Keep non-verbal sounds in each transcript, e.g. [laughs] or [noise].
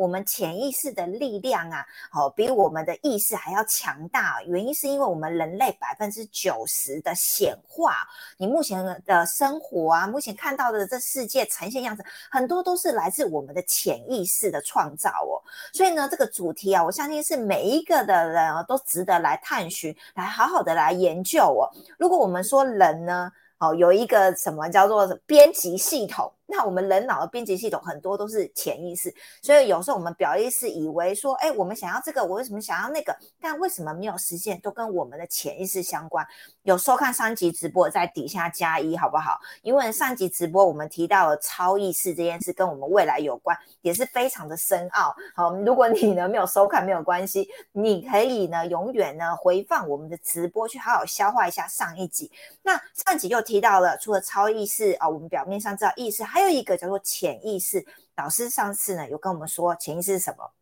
我们潜意识的力量啊，哦，比我们的意识还要强大。原因是因为我们人类百分之九十的显化，你目前的生活啊，目前看到的这世界呈现样子，很多都是来自我们的潜意识的创造哦。所以呢，这个主题啊，我相信是每一个的人啊，都值得来探寻，来好好的来研究哦。如果我们说人呢，哦，有一个什么叫做编辑系统？那我们人脑的编辑系统很多都是潜意识，所以有时候我们表意识以为说，哎，我们想要这个，我为什么想要那个？但为什么没有实现，都跟我们的潜意识相关。有收看上集直播，在底下加一，好不好？因为上集直播我们提到了超意识这件事，跟我们未来有关，也是非常的深奥。好，如果你呢没有收看，没有关系，你可以呢永远呢回放我们的直播，去好好消化一下上一集。那上集又提到了，除了超意识啊，我们表面上知道意识还。还有一个叫做潜意识，老师上次呢有跟我们说潜意识是什么？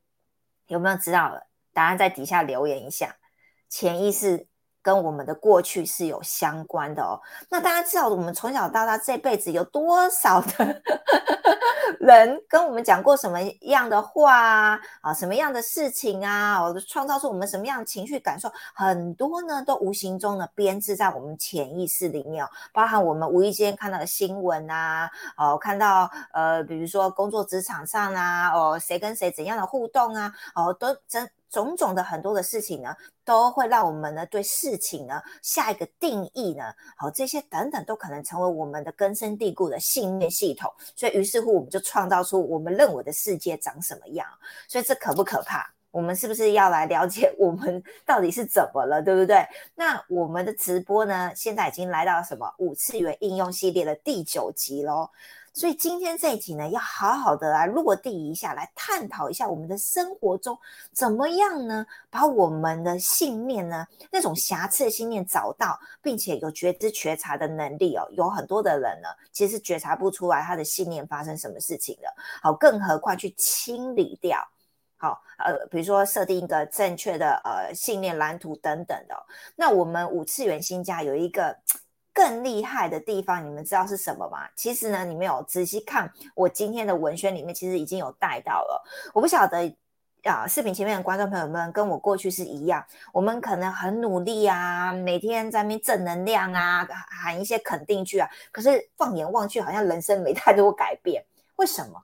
有没有知道的？答案在底下留言一下。潜意识。跟我们的过去是有相关的哦。那大家知道，我们从小到大这辈子有多少的 [laughs] 人跟我们讲过什么样的话啊？啊，什么样的事情啊？哦，创造出我们什么样的情绪感受？很多呢，都无形中的编织在我们潜意识里面哦，包含我们无意间看到的新闻啊，哦，看到呃，比如说工作职场上啊，哦，谁跟谁怎样的互动啊，哦，都真。种种的很多的事情呢，都会让我们呢对事情呢下一个定义呢，好这些等等都可能成为我们的根深蒂固的信念系统。所以于是乎，我们就创造出我们认为的世界长什么样。所以这可不可怕？我们是不是要来了解 [laughs] 我们到底是怎么了，对不对？那我们的直播呢，现在已经来到什么五次元应用系列的第九集喽。所以今天这一集呢，要好好的来落地一下，来探讨一下我们的生活中怎么样呢？把我们的信念呢，那种瑕疵的信念找到，并且有觉知觉察的能力哦。有很多的人呢，其实觉察不出来他的信念发生什么事情的。好，更何况去清理掉。好，呃，比如说设定一个正确的呃信念蓝图等等的。那我们五次元新家有一个。更厉害的地方，你们知道是什么吗？其实呢，你们有仔细看我今天的文宣里面，其实已经有带到了。我不晓得啊，视频前面的观众朋友们跟我过去是一样，我们可能很努力啊，每天在那正能量啊，喊一些肯定句啊。可是放眼望去，好像人生没太多改变。为什么？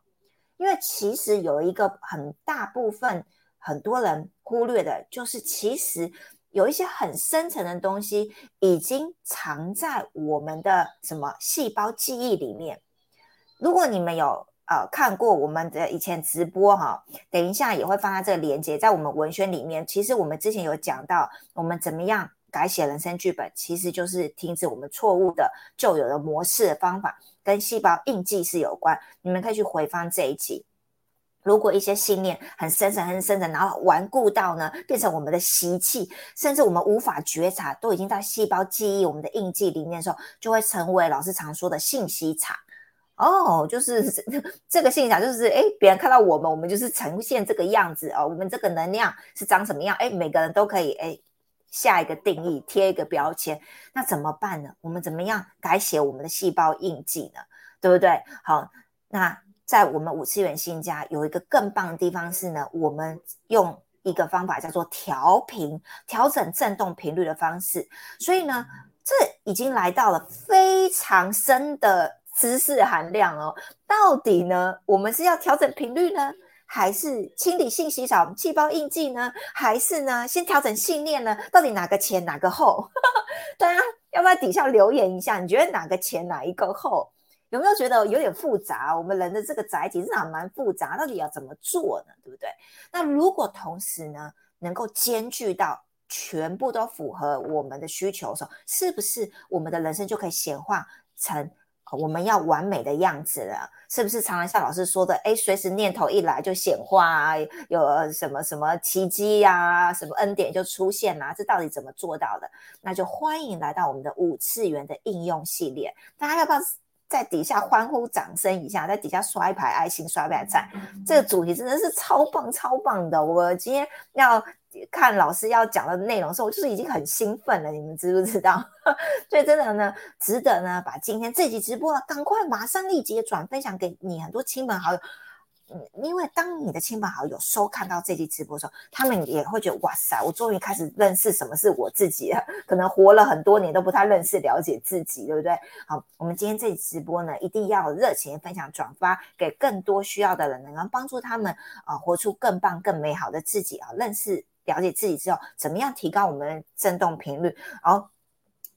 因为其实有一个很大部分很多人忽略的，就是其实。有一些很深层的东西已经藏在我们的什么细胞记忆里面。如果你们有呃看过我们的以前直播哈，等一下也会放在这个连接，在我们文宣里面。其实我们之前有讲到，我们怎么样改写人生剧本，其实就是停止我们错误的旧有的模式的方法，跟细胞印记是有关。你们可以去回放这一集。如果一些信念很深层、很深层，然后顽固到呢，变成我们的习气，甚至我们无法觉察，都已经在细胞记忆、我们的印记里面的时候，就会成为老师常说的信息场。哦，就是 [laughs] 这个信息场，就是哎，别人看到我们，我们就是呈现这个样子哦。我们这个能量是长什么样？哎，每个人都可以哎下一个定义，贴一个标签。那怎么办呢？我们怎么样改写我们的细胞印记呢？对不对？好，那。在我们五次元新家有一个更棒的地方是呢，我们用一个方法叫做调频，调整振动频率的方式。所以呢，这已经来到了非常深的知识含量哦。到底呢，我们是要调整频率呢，还是清理信息场、细胞印记呢，还是呢先调整信念呢？到底哪个前哪个后？[laughs] 大家要不要底下留言一下？你觉得哪个前哪一个后？有没有觉得有点复杂？我们人的这个载体是还蛮复杂，到底要怎么做呢？对不对？那如果同时呢，能够兼具到全部都符合我们的需求的时候，是不是我们的人生就可以显化成我们要完美的样子了？是不是常常像老师说的，哎，随时念头一来就显化啊，有什么什么奇迹呀，什么恩典就出现啦？这到底怎么做到的？那就欢迎来到我们的五次元的应用系列，大家要不要？在底下欢呼掌声一下，在底下刷一排爱心，刷一排赞。这个主题真的是超棒超棒的。我今天要看老师要讲的内容的时候，我就是已经很兴奋了。你们知不知道？[laughs] 所以真的呢，值得呢把今天这集直播赶快马上立即转分享给你很多亲朋好友。嗯因为当你的亲朋好友收看到这期直播的时候，他们也会觉得哇塞，我终于开始认识什么是我自己了。可能活了很多年都不太认识、了解自己，对不对？好，我们今天这期直播呢，一定要热情分享、转发给更多需要的人，能够帮助他们啊，活出更棒、更美好的自己啊，认识、了解自己之后，怎么样提高我们振动频率，然后。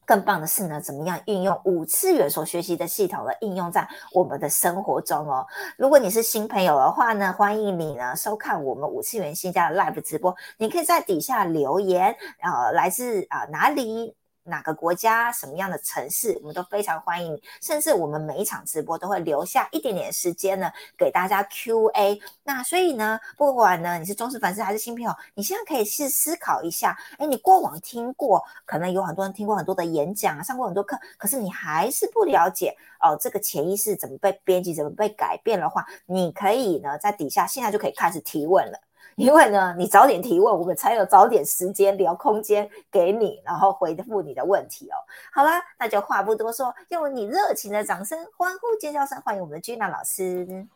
更棒的是呢，怎么样运用五次元所学习的系统呢？应用在我们的生活中哦。如果你是新朋友的话呢，欢迎你呢收看我们五次元新家的 live 直播。你可以在底下留言，呃，来自啊哪里？哪个国家、什么样的城市，我们都非常欢迎你。甚至我们每一场直播都会留下一点点时间呢，给大家 Q&A。那所以呢，不管呢你是忠实粉丝还是新朋友，你现在可以去思考一下：哎，你过往听过，可能有很多人听过很多的演讲，上过很多课，可是你还是不了解哦，这个潜意识怎么被编辑、怎么被改变的话，你可以呢在底下现在就可以开始提问了。因为呢，你早点提问，我们才有早点时间聊空间给你，然后回复你的问题哦。好啦，那就话不多说，用你热情的掌声、欢呼、尖叫声欢迎我们的 Gina 老师。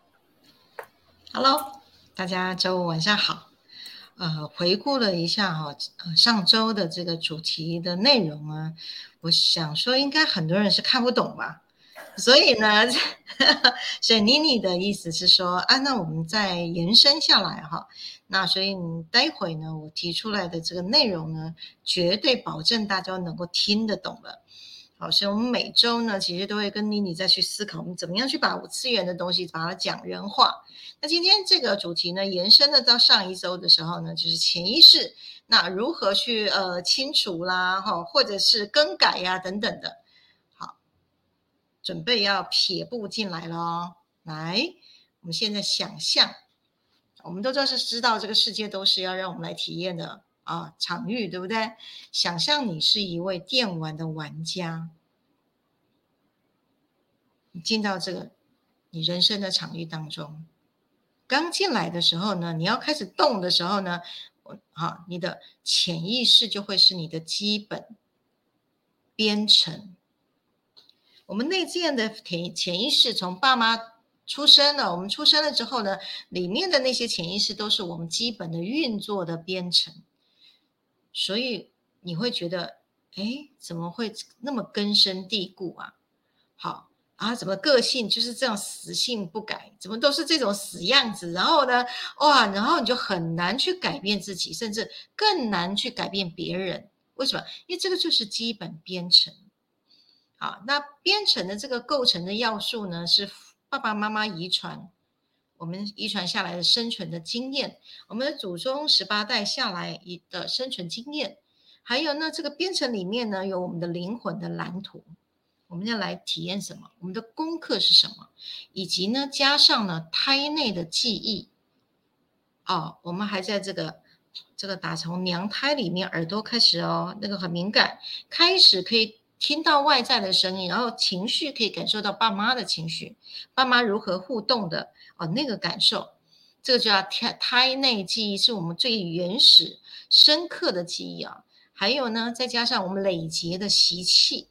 Hello，大家周五晚上好。呃，回顾了一下哈，呃，上周的这个主题的内容啊，我想说应该很多人是看不懂吧。所以呢，[laughs] 所以妮妮的意思是说啊，那我们再延伸下来哈。那所以你待会呢，我提出来的这个内容呢，绝对保证大家能够听得懂了。好，所以我们每周呢，其实都会跟妮妮再去思考，我们怎么样去把五次元的东西把它讲人化。那今天这个主题呢，延伸的到上一周的时候呢，就是潜意识，那如何去呃清除啦，哈，或者是更改呀等等的。准备要撇步进来了，来，我们现在想象。我们都知道是知道这个世界都是要让我们来体验的啊场域，对不对？想象你是一位电玩的玩家，你进到这个你人生的场域当中，刚进来的时候呢，你要开始动的时候呢，啊，你的潜意识就会是你的基本编程。我们内建的潜潜意识从爸妈。出生了，我们出生了之后呢，里面的那些潜意识都是我们基本的运作的编程，所以你会觉得，哎，怎么会那么根深蒂固啊？好啊，怎么个性就是这样死性不改？怎么都是这种死样子？然后呢，哇，然后你就很难去改变自己，甚至更难去改变别人。为什么？因为这个就是基本编程。好，那编程的这个构成的要素呢是。爸爸妈妈遗传，我们遗传下来的生存的经验，我们的祖宗十八代下来一的生存经验，还有呢，这个编程里面呢有我们的灵魂的蓝图，我们要来体验什么？我们的功课是什么？以及呢，加上呢胎内的记忆，哦，我们还在这个这个打从娘胎里面耳朵开始哦，那个很敏感，开始可以。听到外在的声音，然后情绪可以感受到爸妈的情绪，爸妈如何互动的哦，那个感受，这个叫胎胎内记忆，是我们最原始、深刻的记忆啊。还有呢，再加上我们累积的习气，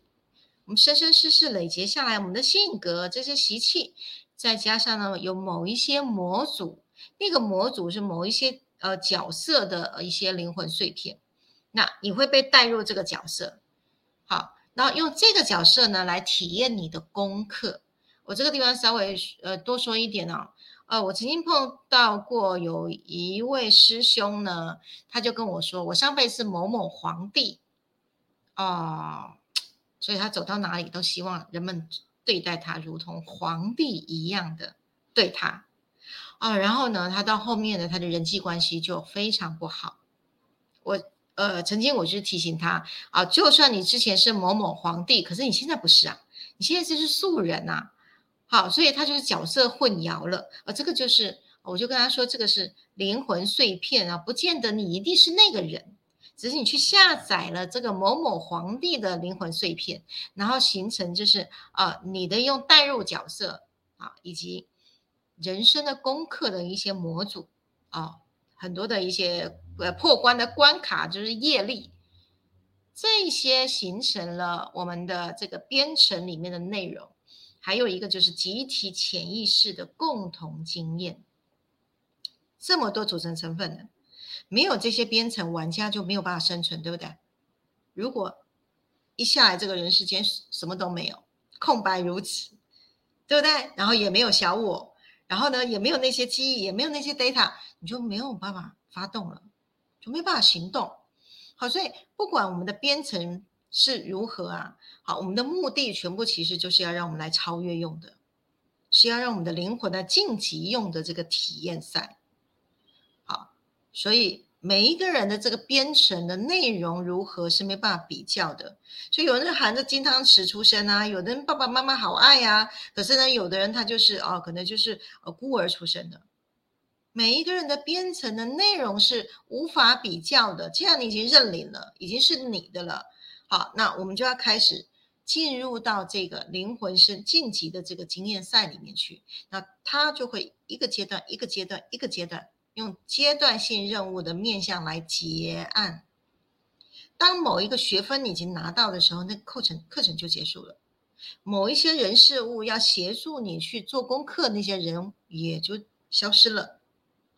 我们生生世世累积下来，我们的性格这些习气，再加上呢，有某一些模组，那个模组是某一些呃角色的一些灵魂碎片，那你会被带入这个角色，好。然后用这个角色呢来体验你的功课。我这个地方稍微呃多说一点哦。呃，我曾经碰到过有一位师兄呢，他就跟我说，我上辈子某某皇帝哦，所以他走到哪里都希望人们对待他如同皇帝一样的对他啊。然后呢，他到后面呢，他的人际关系就非常不好。我。呃，曾经我就提醒他啊，就算你之前是某某皇帝，可是你现在不是啊，你现在就是素人呐。好，所以他就是角色混淆了。呃，这个就是，我就跟他说，这个是灵魂碎片啊，不见得你一定是那个人，只是你去下载了这个某某皇帝的灵魂碎片，然后形成就是啊，你的用代入角色啊，以及人生的功课的一些模组啊。很多的一些呃破关的关卡就是业力，这些形成了我们的这个编程里面的内容，还有一个就是集体潜意识的共同经验。这么多组成成分的，没有这些编程，玩家就没有办法生存，对不对？如果一下来这个人世间什么都没有，空白如此，对不对？然后也没有小我，然后呢也没有那些记忆，也没有那些 data，你就没有办法发动了，就没办法行动。好，所以不管我们的编程是如何啊，好，我们的目的全部其实就是要让我们来超越用的，是要让我们的灵魂来晋级用的这个体验赛。好，所以。每一个人的这个编程的内容如何是没办法比较的，所以有人含着金汤匙出生啊，有的人爸爸妈妈好爱呀，可是呢，有的人他就是哦，可能就是呃孤儿出生的。每一个人的编程的内容是无法比较的，既然你已经认领了，已经是你的了，好，那我们就要开始进入到这个灵魂是晋级的这个经验赛里面去，那他就会一个阶段一个阶段一个阶段。用阶段性任务的面向来结案。当某一个学分你已经拿到的时候，那课程课程就结束了。某一些人事物要协助你去做功课，那些人也就消失了。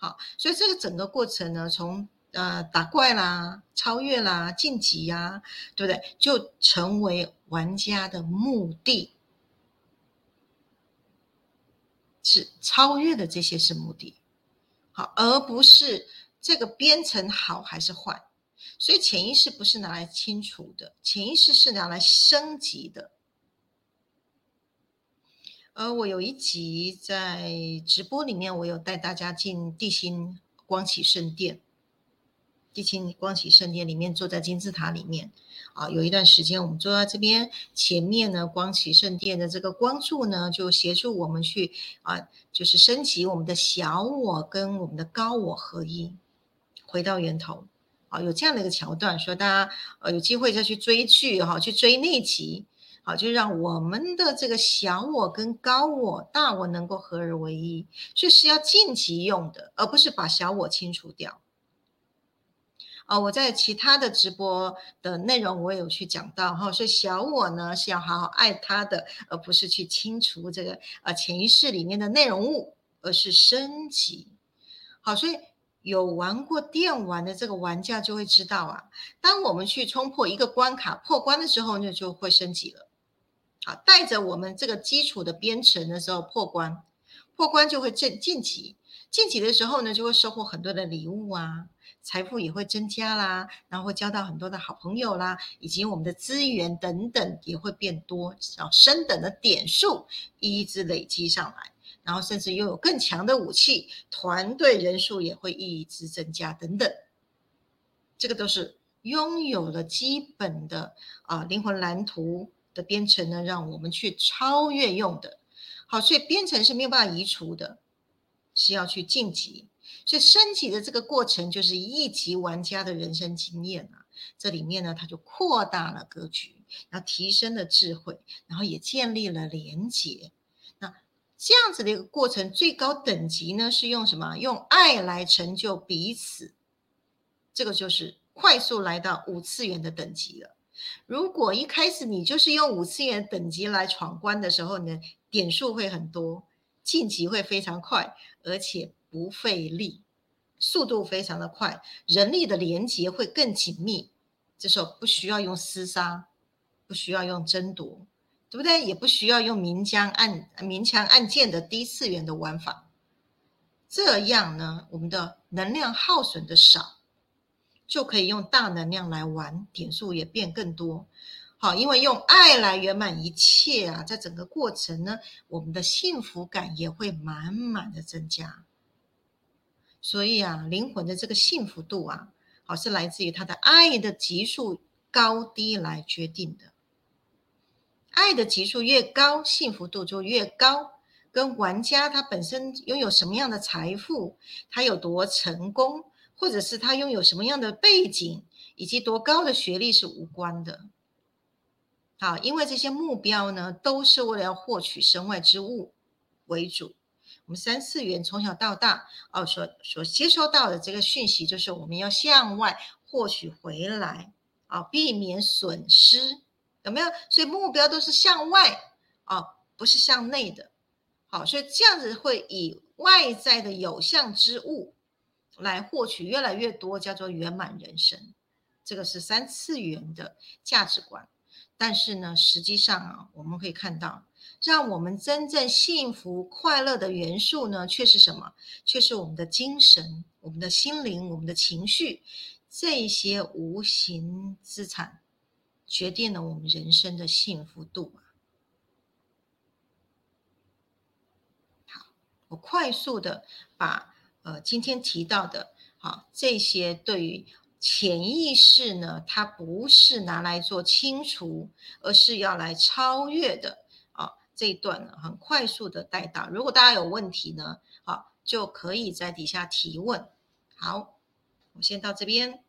好，所以这个整个过程呢，从呃打怪啦、超越啦、晋级呀，对不对？就成为玩家的目的，是超越的这些是目的。好，而不是这个编程好还是坏，所以潜意识不是拿来清除的，潜意识是拿来升级的。呃，我有一集在直播里面，我有带大家进地心光启圣殿。地心光启圣殿里面，坐在金字塔里面啊，有一段时间我们坐在这边前面呢，光启圣殿的这个光柱呢，就协助我们去啊，就是升级我们的小我跟我们的高我合一，回到源头啊，有这样的一个桥段，说大家呃有机会再去追剧哈，去追那集，好，就让我们的这个小我跟高我、大我能够合而为一，所以是要晋级用的，而不是把小我清除掉。哦，我在其他的直播的内容我也有去讲到哈，所以小我呢是要好好爱他的，而不是去清除这个呃潜意识里面的内容物，而是升级。好，所以有玩过电玩的这个玩家就会知道啊，当我们去冲破一个关卡破关的时候，那就会升级了。好，带着我们这个基础的编程的时候破关，破关就会晋晋级，晋级的时候呢就会收获很多的礼物啊。财富也会增加啦，然后会交到很多的好朋友啦，以及我们的资源等等也会变多，啊，升等的点数一一直累积上来，然后甚至拥有更强的武器，团队人数也会一直增加等等，这个都是拥有了基本的啊灵魂蓝图的编程呢，让我们去超越用的。好，所以编程是没有办法移除的，是要去晋级。所以升级的这个过程就是一级玩家的人生经验啊，这里面呢，它就扩大了格局，然后提升了智慧，然后也建立了连结。那这样子的一个过程，最高等级呢是用什么？用爱来成就彼此，这个就是快速来到五次元的等级了。如果一开始你就是用五次元等级来闯关的时候呢，点数会很多，晋级会非常快，而且。不费力，速度非常的快，人力的连接会更紧密。这时候不需要用厮杀，不需要用争夺，对不对？也不需要用明枪暗明枪暗箭的低次元的玩法。这样呢，我们的能量耗损的少，就可以用大能量来玩，点数也变更多。好，因为用爱来圆满一切啊，在整个过程呢，我们的幸福感也会满满的增加。所以啊，灵魂的这个幸福度啊，好是来自于他的爱的级数高低来决定的。爱的级数越高，幸福度就越高。跟玩家他本身拥有什么样的财富，他有多成功，或者是他拥有什么样的背景，以及多高的学历是无关的。好，因为这些目标呢，都是为了要获取身外之物为主。我们三次元从小到大哦，所所接收到的这个讯息，就是我们要向外获取回来啊，避免损失，有没有？所以目标都是向外啊，不是向内的。好，所以这样子会以外在的有相之物来获取越来越多，叫做圆满人生。这个是三次元的价值观。但是呢，实际上啊，我们可以看到，让我们真正幸福快乐的元素呢，却是什么？却是我们的精神、我们的心灵、我们的情绪，这些无形资产，决定了我们人生的幸福度。好，我快速的把呃今天提到的，好这些对于。潜意识呢，它不是拿来做清除，而是要来超越的啊。这一段呢，很快速的带到。如果大家有问题呢，好，就可以在底下提问。好，我先到这边。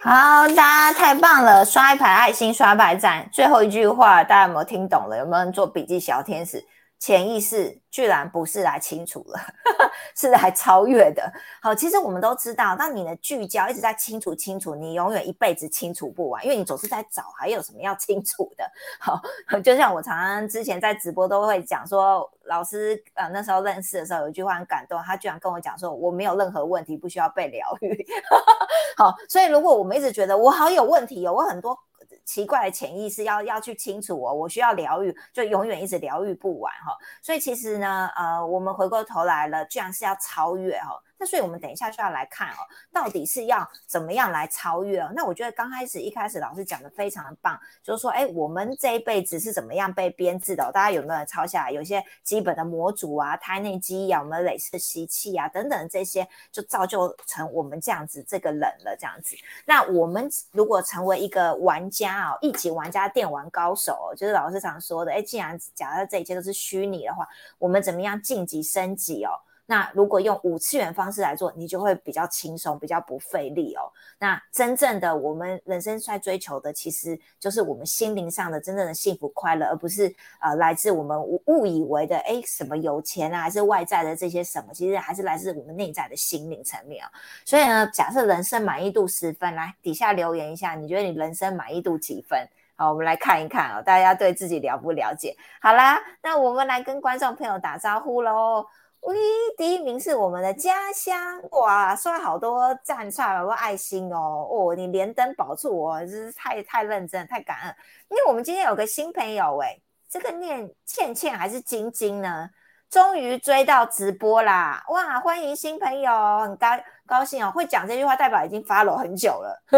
好，大家太棒了，刷一排爱心，刷一排赞。最后一句话，大家有没有听懂了？有没有人做笔记？小天使。潜意识居然不是来清除了，[laughs] 是来超越的。好，其实我们都知道，当你的聚焦一直在清除、清除，你永远一辈子清除不完，因为你总是在找还有什么要清除的。好，[laughs] 就像我常常之前在直播都会讲说，老师呃那时候认识的时候有一句话很感动，他居然跟我讲说，我没有任何问题不需要被疗愈。[laughs] 好，所以如果我们一直觉得我好有问题哦，我很多。奇怪的潜意识要要去清楚我，我需要疗愈，就永远一直疗愈不完哈。所以其实呢，呃，我们回过头来了，居然是要超越哈。那所以我们等一下就要来看哦，到底是要怎么样来超越哦？那我觉得刚开始一开始老师讲的非常的棒，就是说，哎，我们这一辈子是怎么样被编制的？大家有没有抄下来？有些基本的模组啊、胎内记忆啊、我们累世的习气啊等等这些，就造就成我们这样子这个人了。这样子，那我们如果成为一个玩家哦，一级玩家、电玩高手，哦就是老师常说的，哎，既然假设这一切都是虚拟的话，我们怎么样晋级升级哦？那如果用五次元方式来做，你就会比较轻松，比较不费力哦。那真正的我们人生在追求的，其实就是我们心灵上的真正的幸福快乐，而不是呃来自我们误以为的哎什么有钱啊，还是外在的这些什么，其实还是来自我们内在的心灵层面啊。所以呢，假设人生满意度十分，来底下留言一下，你觉得你人生满意度几分？好，我们来看一看哦，大家对自己了不了解？好啦，那我们来跟观众朋友打招呼喽。喂，第一名是我们的家乡哇，刷好多赞，刷好多爱心哦哦，你连登保住我，真是太太认真，太感恩。因为我们今天有个新朋友哎，这个念倩倩还是晶晶呢？终于追到直播啦！哇，欢迎新朋友，很高高兴哦。会讲这句话代表已经 follow 很久了，[laughs]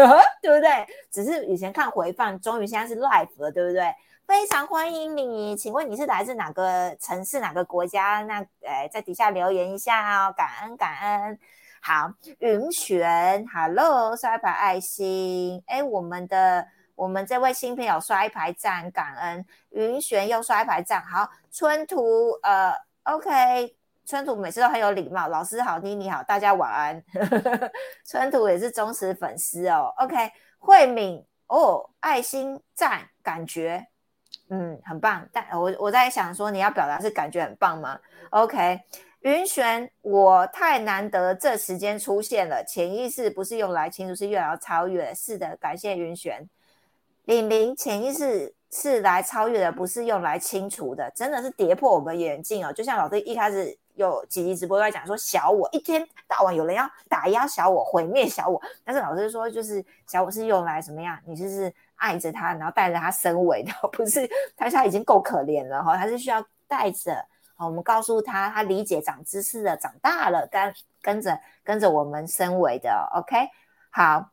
对不对？只是以前看回放，终于现在是 live 了，对不对？非常欢迎你，请问你是来自哪个城市、哪个国家？那呃，在底下留言一下哦，感恩感恩。好，云璇，Hello，刷一排爱心。哎，我们的我们这位新朋友刷一排赞，感恩。云璇又刷一排赞。好，春图，呃，OK，春图每次都很有礼貌。老师好，妮妮好，大家晚安。[laughs] 春图也是忠实粉丝哦。OK，慧敏，哦，爱心赞，感觉。嗯，很棒。但我我在想说，你要表达是感觉很棒吗？OK，云璇，我太难得这时间出现了。潜意识不是用来清除，是用来超越。是的，感谢云璇。玲玲，潜意识是来超越的，不是用来清除的。真的是跌破我们眼镜哦。就像老师一开始有几集直播都在讲说，小我一天到晚有人要打压小我，毁灭小我。但是老师说，就是小我是用来什么样？你就是。爱着他，然后带着他升维的，[laughs] 不是他现在已经够可怜了哈，他是需要带着。好，我们告诉他，他理解长知识了，长大了，跟跟着跟着我们升维的。OK，好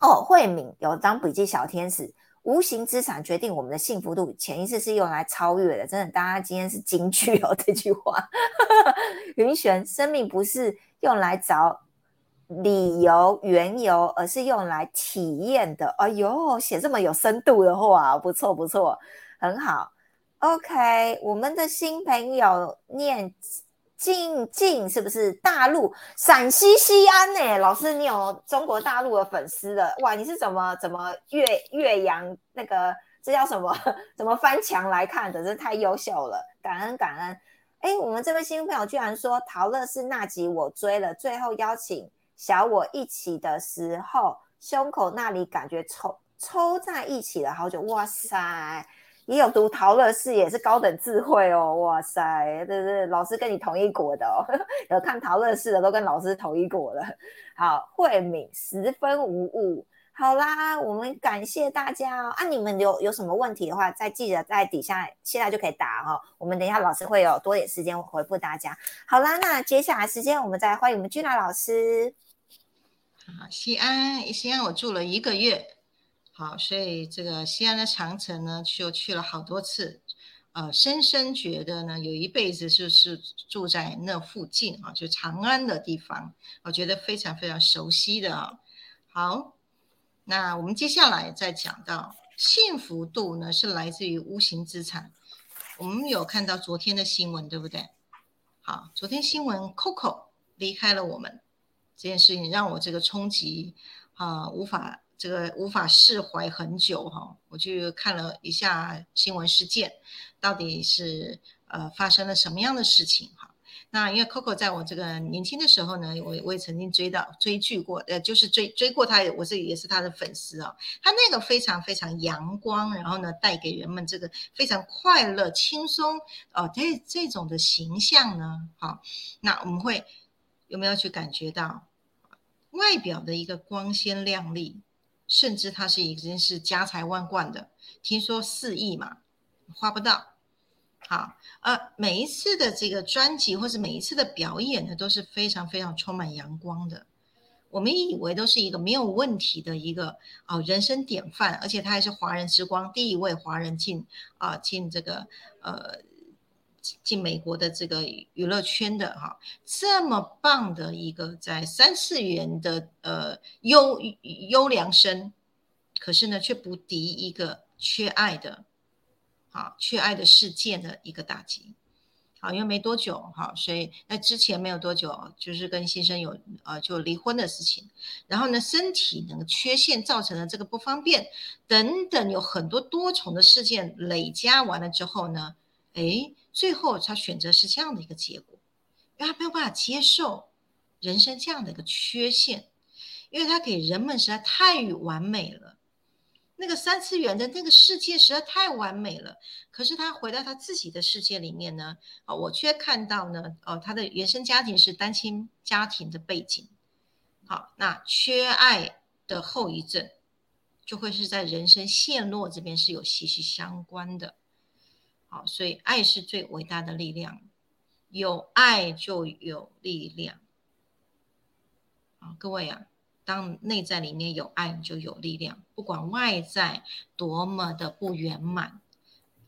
哦。慧敏有张笔记小天使，无形资产决定我们的幸福度，潜意识是用来超越的。真的，大家今天是金句哦，这句话。[laughs] 云玄，生命不是用来找。理由缘由，而是用来体验的。哎呦，写这么有深度的话，不错不错，很好。OK，我们的新朋友念静静，是不是大陆陕西西安呢？老师，你有中国大陆的粉丝的哇？你是怎么怎么越越洋那个？这叫什么？[laughs] 怎么翻墙来看的？真太优秀了，感恩感恩。哎，我们这位新朋友居然说陶乐是那集我追了，最后邀请。小我一起的时候，胸口那里感觉抽抽在一起了好久，哇塞！也有读陶乐士，也是高等智慧哦，哇塞，这是老师跟你同一国的哦，[laughs] 有看陶乐士的都跟老师同一国了。好，慧敏十分无误。好啦，我们感谢大家哦。啊，你们有有什么问题的话，再记得在底下现在就可以答哈。我们等一下老师会有多点时间回复大家。好啦，那接下来时间我们再欢迎我们君娜老师。啊，西安，西安我住了一个月。好，所以这个西安的长城呢，就去了好多次。呃，深深觉得呢，有一辈子就是住在那附近啊，就长安的地方，我觉得非常非常熟悉的啊。好。那我们接下来再讲到幸福度呢，是来自于无形资产。我们有看到昨天的新闻，对不对？好，昨天新闻，Coco 离开了我们这件事情，让我这个冲击啊，无法这个无法释怀很久哈。我就看了一下新闻事件，到底是呃发生了什么样的事情哈。那因为 Coco 在我这个年轻的时候呢，我我也曾经追到追剧过，呃，就是追追过他，我是也是他的粉丝哦。他那个非常非常阳光，然后呢，带给人们这个非常快乐、轻松哦，这这种的形象呢，好，那我们会有没有去感觉到外表的一个光鲜亮丽，甚至他是已经是家财万贯的，听说四亿嘛，花不到。好，呃，每一次的这个专辑或是每一次的表演呢，都是非常非常充满阳光的。我们以为都是一个没有问题的一个哦人生典范，而且他还是华人之光，第一位华人进啊进这个呃进美国的这个娱乐圈的哈，这么棒的一个在三次元的呃优优良生，可是呢却不敌一个缺爱的。好，缺爱的事件的一个打击。好，因为没多久，哈，所以那之前没有多久，就是跟先生有呃就离婚的事情。然后呢，身体那个缺陷造成的这个不方便等等，有很多多重的事件累加完了之后呢，哎，最后他选择是这样的一个结果，因为他没有办法接受人生这样的一个缺陷，因为他给人们实在太完美了。那个三次元的那个世界实在太完美了，可是他回到他自己的世界里面呢，啊，我却看到呢，哦，他的原生家庭是单亲家庭的背景，好，那缺爱的后遗症，就会是在人生陷落这边是有息息相关的，好，所以爱是最伟大的力量，有爱就有力量，好，各位啊。当内在里面有爱，你就有力量。不管外在多么的不圆满，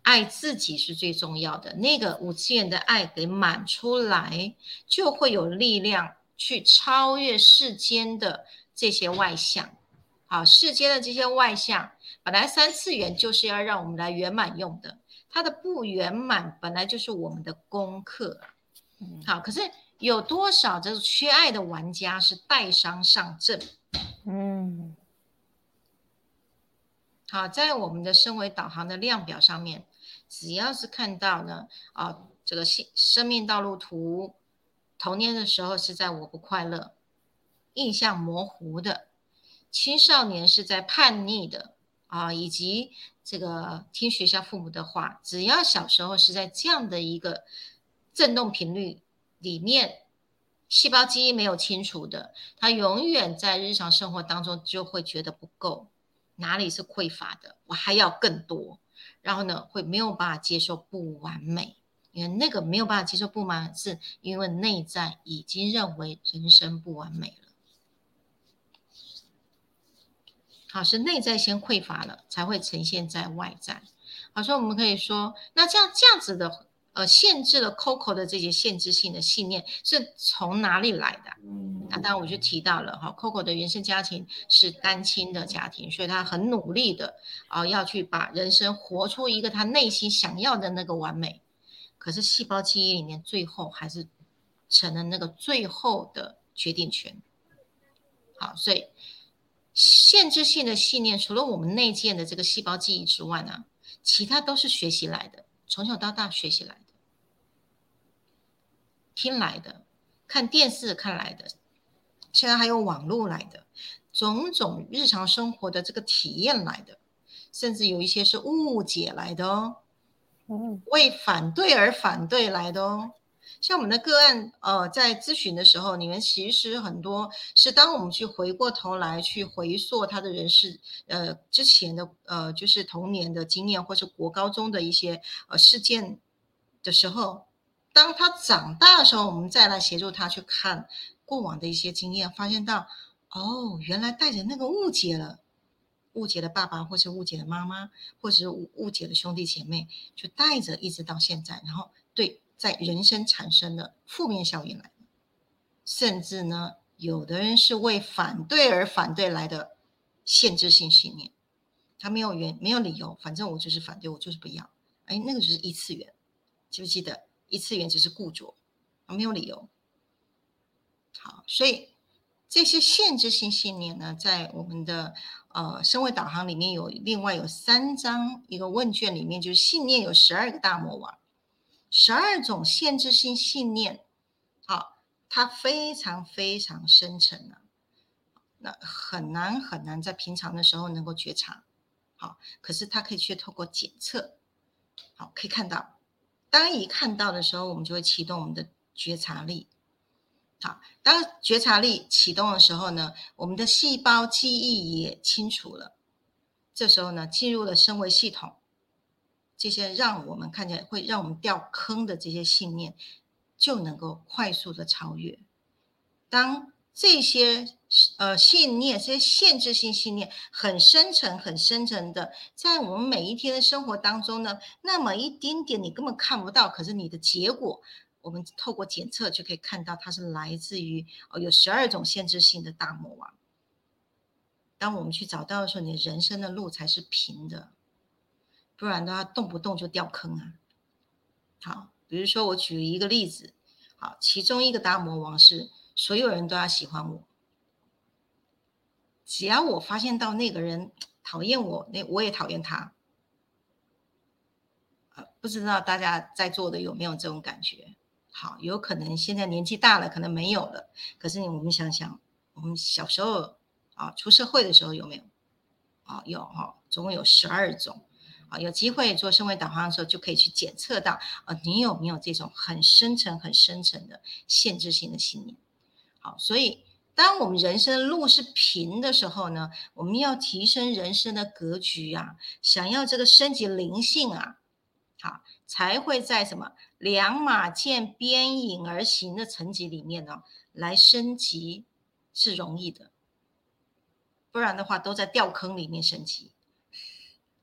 爱自己是最重要的。那个五次元的爱给满出来，就会有力量去超越世间的这些外相。好，世间的这些外相，本来三次元就是要让我们来圆满用的，它的不圆满本来就是我们的功课。好，可是。有多少这个缺爱的玩家是带伤上阵？嗯，好，在我们的身为导航的量表上面，只要是看到呢，啊，这个生生命道路图，童年的时候是在我不快乐，印象模糊的，青少年是在叛逆的，啊，以及这个听学校父母的话，只要小时候是在这样的一个振动频率。里面细胞记忆没有清除的，他永远在日常生活当中就会觉得不够，哪里是匮乏的，我还要更多，然后呢，会没有办法接受不完美，因为那个没有办法接受不完美，是因为内在已经认为人生不完美了。好，是内在先匮乏了，才会呈现在外在。好，所以我们可以说，那这样这样子的。呃，限制了 Coco 的这些限制性的信念是从哪里来的？嗯，那当然我就提到了哈，Coco 的原生家庭是单亲的家庭，所以他很努力的啊，要去把人生活出一个他内心想要的那个完美。可是细胞记忆里面，最后还是成了那个最后的决定权。好，所以限制性的信念，除了我们内建的这个细胞记忆之外呢，其他都是学习来的，从小到大学习来的。听来的，看电视看来的，现在还有网络来的，种种日常生活的这个体验来的，甚至有一些是误解来的哦，嗯，为反对而反对来的哦。像我们的个案，呃，在咨询的时候，你们其实很多是当我们去回过头来去回溯他的人事，呃，之前的呃，就是童年的经验，或是国高中的一些呃事件的时候，当他长大的时候，我们再来协助他去看过往的一些经验，发现到哦，原来带着那个误解了，误解了爸爸，或是误解了妈妈，或者是误误解了兄弟姐妹，就带着一直到现在，然后对。在人生产生的负面效应来的，甚至呢，有的人是为反对而反对来的限制性信念，他没有原没有理由，反正我就是反对，我就是不要。哎，那个就是一次元，记不记得？一次元只是固着，没有理由。好，所以这些限制性信念呢，在我们的呃身位导航里面有另外有三张一个问卷里面，就是信念有十二个大魔王。十二种限制性信念，好，它非常非常深沉啊，那很难很难在平常的时候能够觉察，好，可是它可以去透过检测，好，可以看到，当一看到的时候，我们就会启动我们的觉察力，好，当觉察力启动的时候呢，我们的细胞记忆也清楚了，这时候呢，进入了升维系统。这些让我们看见会让我们掉坑的这些信念，就能够快速的超越。当这些呃信念、这些限制性信念很深沉、很深沉的，在我们每一天的生活当中呢，那么一丁点你根本看不到，可是你的结果，我们透过检测就可以看到，它是来自于哦有十二种限制性的大魔王。当我们去找到的时候，你人生的路才是平的。不然的话，动不动就掉坑啊！好，比如说我举一个例子，好，其中一个大魔王是所有人都要喜欢我，只要我发现到那个人讨厌我，那我也讨厌他。不知道大家在座的有没有这种感觉？好，有可能现在年纪大了，可能没有了。可是我们想想，我们小时候啊，出社会的时候有没有？啊，有哈，总共有十二种。啊，有机会做身位导航的时候，就可以去检测到，呃，你有没有这种很深沉、很深沉的限制性的信念？好，所以当我们人生的路是平的时候呢，我们要提升人生的格局啊，想要这个升级灵性啊，好，才会在什么两马见边影而行的层级里面呢，来升级是容易的，不然的话都在掉坑里面升级。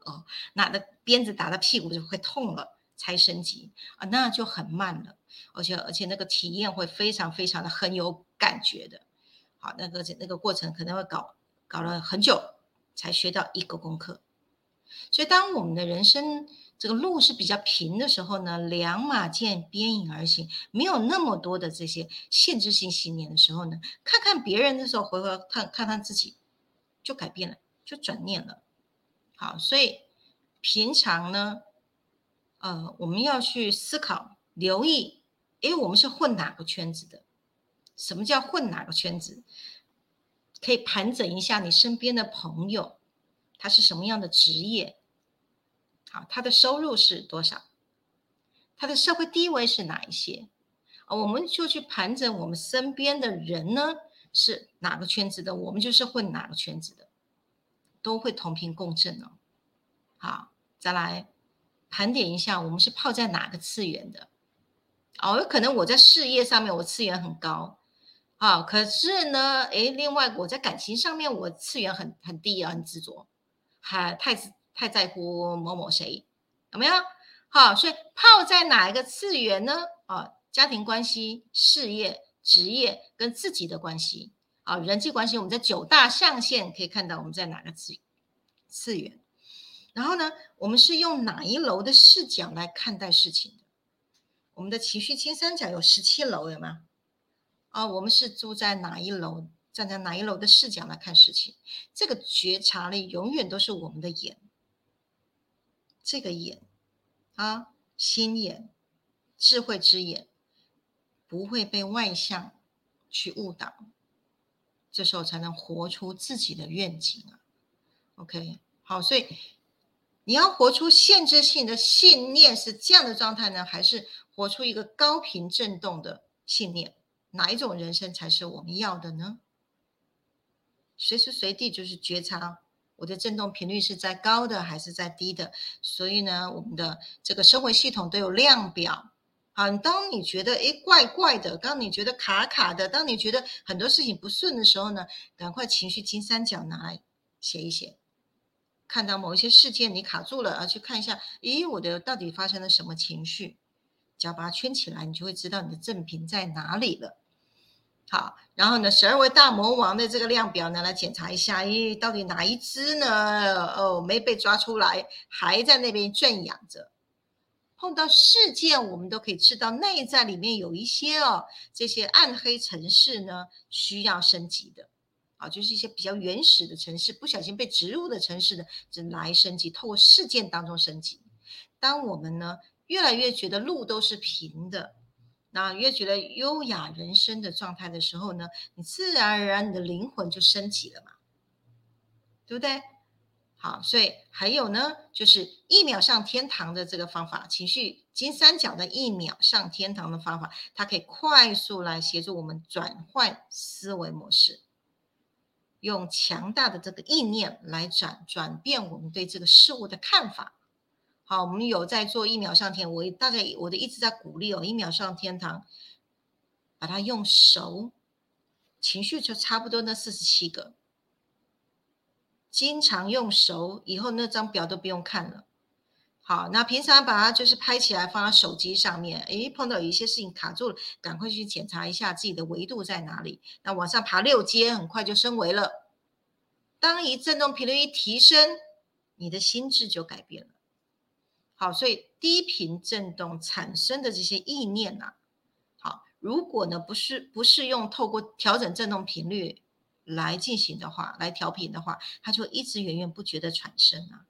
哦，那那鞭子打到屁股就会痛了，才升级啊，那就很慢了，而且而且那个体验会非常非常的很有感觉的，好，那个那个过程可能会搞搞了很久才学到一个功课，所以当我们的人生这个路是比较平的时候呢，两马见鞭影而行，没有那么多的这些限制性信念的时候呢，看看别人的时候，回回看看看自己，就改变了，就转念了。好，所以平常呢，呃，我们要去思考、留意，诶，我们是混哪个圈子的？什么叫混哪个圈子？可以盘整一下你身边的朋友，他是什么样的职业？好，他的收入是多少？他的社会地位是哪一些？啊，我们就去盘整我们身边的人呢，是哪个圈子的？我们就是混哪个圈子的。都会同频共振哦。好，再来盘点一下，我们是泡在哪个次元的？哦，有可能我在事业上面我次元很高，啊，可是呢，诶，另外我在感情上面我次元很很低啊，很执着，还太太在乎某某谁，有没有？好，所以泡在哪一个次元呢？啊，家庭关系、事业、职业跟自己的关系。啊，人际关系，我们在九大象限可以看到我们在哪个次次元，然后呢，我们是用哪一楼的视角来看待事情的？我们的情绪金三角有十七楼，有吗？啊，我们是住在哪一楼，站在哪一楼的视角来看事情？这个觉察力永远都是我们的眼，这个眼啊，心眼，智慧之眼，不会被外向去误导。这时候才能活出自己的愿景啊！OK，好，所以你要活出限制性的信念是这样的状态呢，还是活出一个高频振动的信念？哪一种人生才是我们要的呢？随时随地就是觉察我的振动频率是在高的还是在低的。所以呢，我们的这个生活系统都有量表。好，当你觉得诶怪怪的，当你觉得卡卡的，当你觉得很多事情不顺的时候呢，赶快情绪金三角拿来写一写。看到某一些事件你卡住了啊，去看一下，咦，我的到底发生了什么情绪？只要把它圈起来，你就会知道你的正频在哪里了。好，然后呢，十二位大魔王的这个量表呢，来检查一下，咦，到底哪一只呢？哦，没被抓出来，还在那边圈养着。碰到事件，我们都可以知道内在里面有一些哦，这些暗黑城市呢，需要升级的。啊，就是一些比较原始的城市，不小心被植入的城市的，来升级，透过事件当中升级。当我们呢越来越觉得路都是平的，那越觉得优雅人生的状态的时候呢，你自然而然你的灵魂就升级了嘛，对不对？好，所以还有呢，就是一秒上天堂的这个方法，情绪金三角的一秒上天堂的方法，它可以快速来协助我们转换思维模式。用强大的这个意念来转转变我们对这个事物的看法。好，我们有在做一秒上天，我大概我的一直在鼓励哦，一秒上天堂，把它用熟，情绪就差不多那四十七个，经常用熟，以后那张表都不用看了。好，那平常把它就是拍起来放在手机上面，诶，碰到有一些事情卡住了，赶快去检查一下自己的维度在哪里。那往上爬六阶，很快就升维了。当一振动频率一提升，你的心智就改变了。好，所以低频振动产生的这些意念呐，好，如果呢不是不是用透过调整振动频率来进行的话，来调频的话，它就一直源源不绝的产生啊。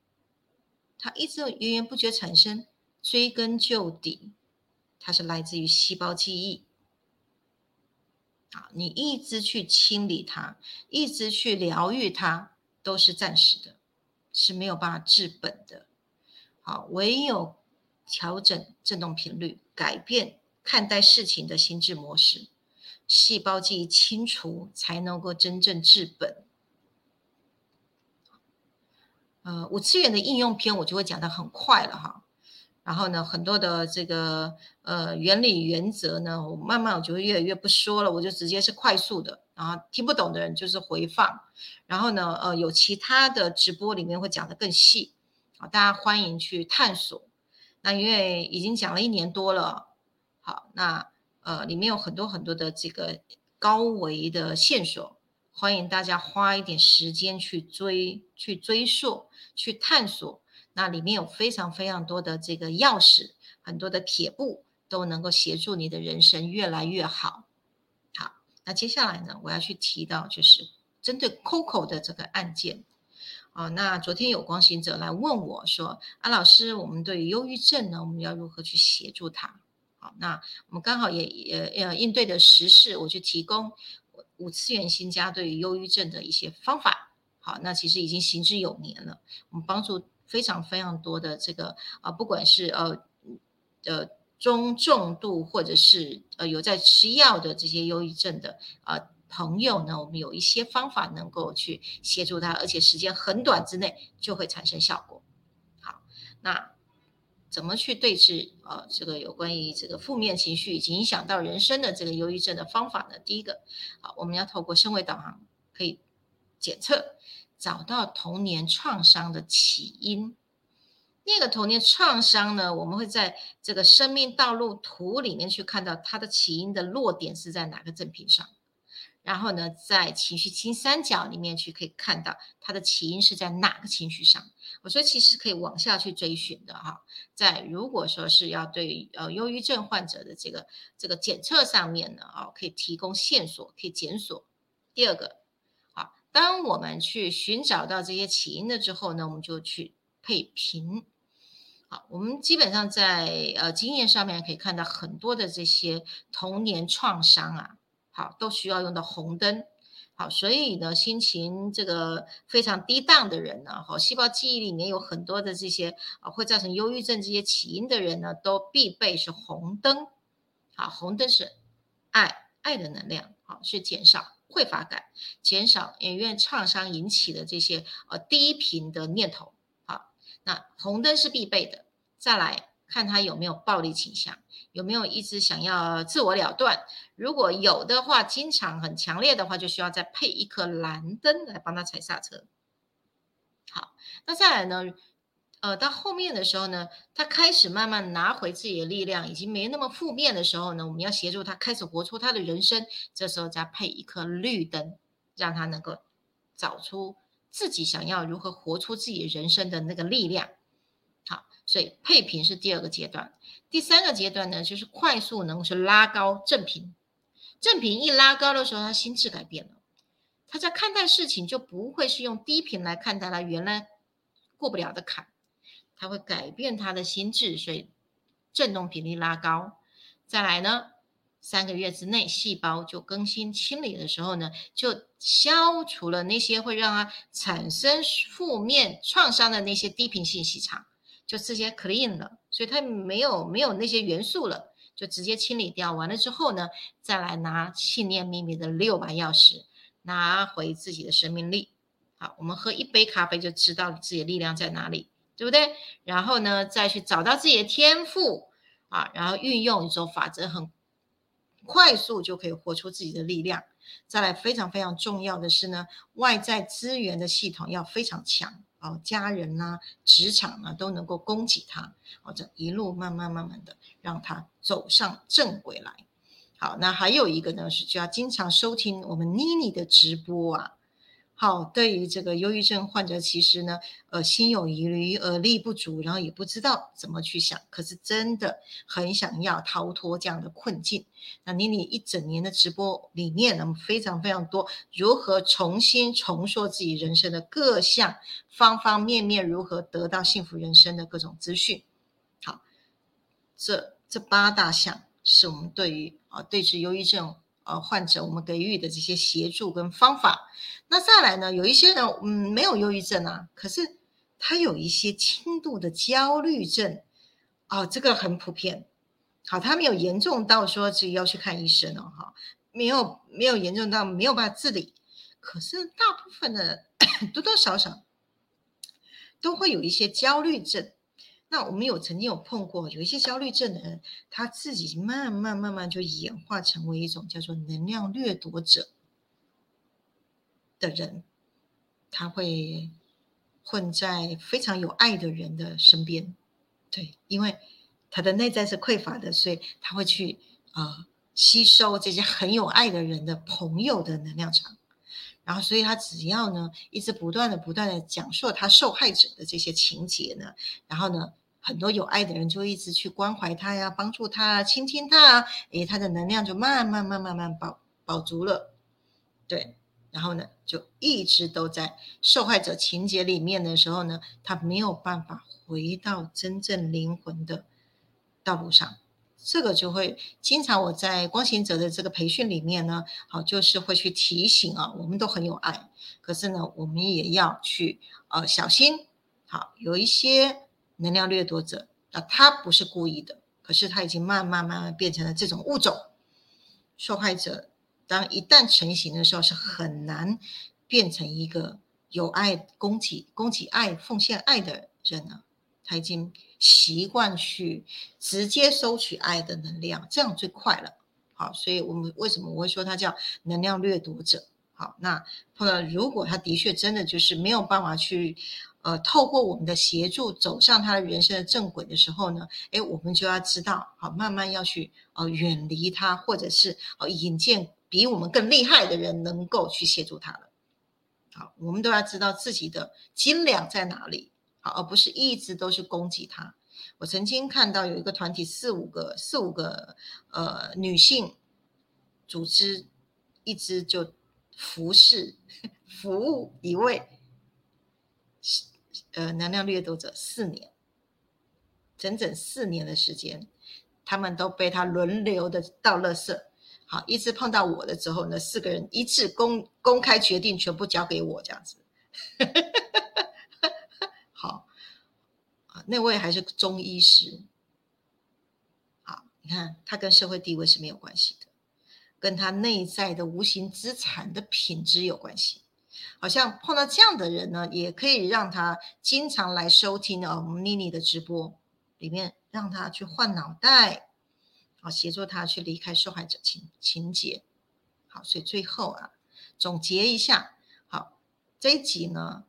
它一直源源不绝产生，追根究底，它是来自于细胞记忆。啊，你一直去清理它，一直去疗愈它，都是暂时的，是没有办法治本的。好，唯有调整振动频率，改变看待事情的心智模式，细胞记忆清除，才能够真正治本。呃，五次元的应用篇我就会讲的很快了哈，然后呢，很多的这个呃原理原则呢，我慢慢我就会越来越不说了，我就直接是快速的，然后听不懂的人就是回放，然后呢，呃，有其他的直播里面会讲的更细，好，大家欢迎去探索。那因为已经讲了一年多了，好，那呃里面有很多很多的这个高维的线索。欢迎大家花一点时间去追、去追溯、去探索，那里面有非常非常多的这个钥匙，很多的铁布都能够协助你的人生越来越好。好，那接下来呢，我要去提到就是针对 Coco 的这个案件。哦，那昨天有光行者来问我说：“啊，老师，我们对于忧郁症呢，我们要如何去协助他？”好，那我们刚好也也呃应对的时事，我就提供。五次元新家对于忧郁症的一些方法，好，那其实已经行之有年了。我们帮助非常非常多的这个啊，不管是呃呃中重度或者是呃有在吃药的这些忧郁症的啊朋友呢，我们有一些方法能够去协助他，而且时间很短之内就会产生效果。好，那。怎么去对治啊？这个有关于这个负面情绪以及影响到人生的这个忧郁症的方法呢？第一个，好，我们要透过身维导航可以检测，找到童年创伤的起因。那个童年创伤呢，我们会在这个生命道路图里面去看到它的起因的落点是在哪个正品上。然后呢，在情绪金三角里面去可以看到它的起因是在哪个情绪上。我说其实可以往下去追寻的哈，在如果说是要对呃忧郁症患者的这个这个检测上面呢，哦可以提供线索，可以检索。第二个，好，当我们去寻找到这些起因了之后呢，我们就去配平。好，我们基本上在呃经验上面可以看到很多的这些童年创伤啊。好，都需要用到红灯。好，所以呢，心情这个非常低档的人呢，好，细胞记忆里面有很多的这些啊，会造成忧郁症这些起因的人呢，都必备是红灯。好，红灯是爱爱的能量，好，是减少匮乏感，减少因为创伤引起的这些呃低频的念头。好，那红灯是必备的。再来看他有没有暴力倾向。有没有一直想要自我了断？如果有的话，经常很强烈的话，就需要再配一颗蓝灯来帮他踩刹车。好，那再来呢？呃，到后面的时候呢，他开始慢慢拿回自己的力量，已经没那么负面的时候呢，我们要协助他开始活出他的人生。这时候再配一颗绿灯，让他能够找出自己想要如何活出自己人生的那个力量。所以配平是第二个阶段。第三个阶段呢，就是快速能是拉高正频，正频一拉高的时候，他心智改变了，他在看待事情就不会是用低频来看待他原来过不了的坎，他会改变他的心智，所以振动频率拉高。再来呢，三个月之内细胞就更新清理的时候呢，就消除了那些会让他产生负面创伤的那些低频信息场。就直接 clean 了，所以它没有没有那些元素了，就直接清理掉。完了之后呢，再来拿信念秘密的六把钥匙，拿回自己的生命力。好，我们喝一杯咖啡就知道自己的力量在哪里，对不对？然后呢，再去找到自己的天赋啊，然后运用一种法则，很快速就可以活出自己的力量。再来，非常非常重要的是呢，外在资源的系统要非常强。哦，家人呐，职场啊，都能够供给他，好，这一路慢慢慢慢的让他走上正轨来。好，那还有一个呢，是就要经常收听我们妮妮的直播啊。好，对于这个忧郁症患者，其实呢，呃，心有余力，而力不足，然后也不知道怎么去想，可是真的很想要逃脱这样的困境。那妮妮一整年的直播里面呢，非常非常多，如何重新重塑自己人生的各项方方面面，如何得到幸福人生的各种资讯。好，这这八大项是我们对于啊对治忧郁症。呃，患者我们给予的这些协助跟方法，那再来呢？有一些人嗯没有忧郁症啊，可是他有一些轻度的焦虑症，哦，这个很普遍。好，他没有严重到说自己要去看医生哦，哈，没有没有严重到没有办法自理，可是大部分的 [coughs] 多多少少都会有一些焦虑症。那我们有曾经有碰过，有一些焦虑症的人，他自己慢慢慢慢就演化成为一种叫做能量掠夺者的人，他会混在非常有爱的人的身边，对，因为他的内在是匮乏的，所以他会去啊吸收这些很有爱的人的朋友的能量场，然后所以他只要呢一直不断的不断的讲述他受害者的这些情节呢，然后呢。很多有爱的人就一直去关怀他呀，帮助他啊，倾听他啊，诶，他的能量就慢慢、慢、慢慢保保足了，对，然后呢，就一直都在受害者情节里面的时候呢，他没有办法回到真正灵魂的道路上，这个就会经常我在光行者的这个培训里面呢，好，就是会去提醒啊，我们都很有爱，可是呢，我们也要去呃小心，好，有一些。能量掠夺者啊，他不是故意的，可是他已经慢慢慢慢变成了这种物种。受害者当一旦成型的时候，是很难变成一个有爱、供给、供给爱、奉献爱的人了。他已经习惯去直接收取爱的能量，这样最快了。好，所以我们为什么我会说他叫能量掠夺者？好，那碰到如果他的确真的就是没有办法去。呃，透过我们的协助走上他的人生的正轨的时候呢，诶，我们就要知道，好，慢慢要去呃远离他，或者是呃引荐比我们更厉害的人，能够去协助他了。好，我们都要知道自己的斤两在哪里，好，而不是一直都是攻击他。我曾经看到有一个团体，四五个四五个呃女性组织，一直就服侍 [laughs] 服务一位。呃，能量掠夺者四年，整整四年的时间，他们都被他轮流的倒垃圾，好，一直碰到我的时候呢，四个人一致公公开决定，全部交给我这样子。[laughs] 好，啊，那位还是中医师。好，你看他跟社会地位是没有关系的，跟他内在的无形资产的品质有关系。好像碰到这样的人呢，也可以让他经常来收听啊我们妮妮的直播，里面让他去换脑袋，好协助他去离开受害者情情节。好，所以最后啊，总结一下，好这一集呢，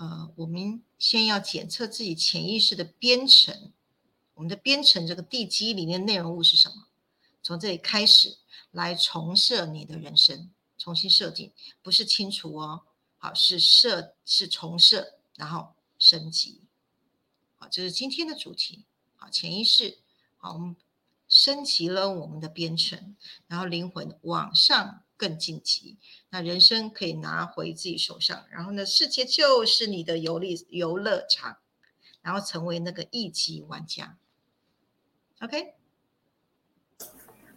呃，我们先要检测自己潜意识的编程，我们的编程这个地基里面内容物是什么？从这里开始来重设你的人生。重新设定不是清除哦，好是设是重设，然后升级，好这是今天的主题，好潜意识，好我们升级了我们的编程，然后灵魂往上更晋级，那人生可以拿回自己手上，然后呢世界就是你的游历游乐场，然后成为那个一级玩家，OK。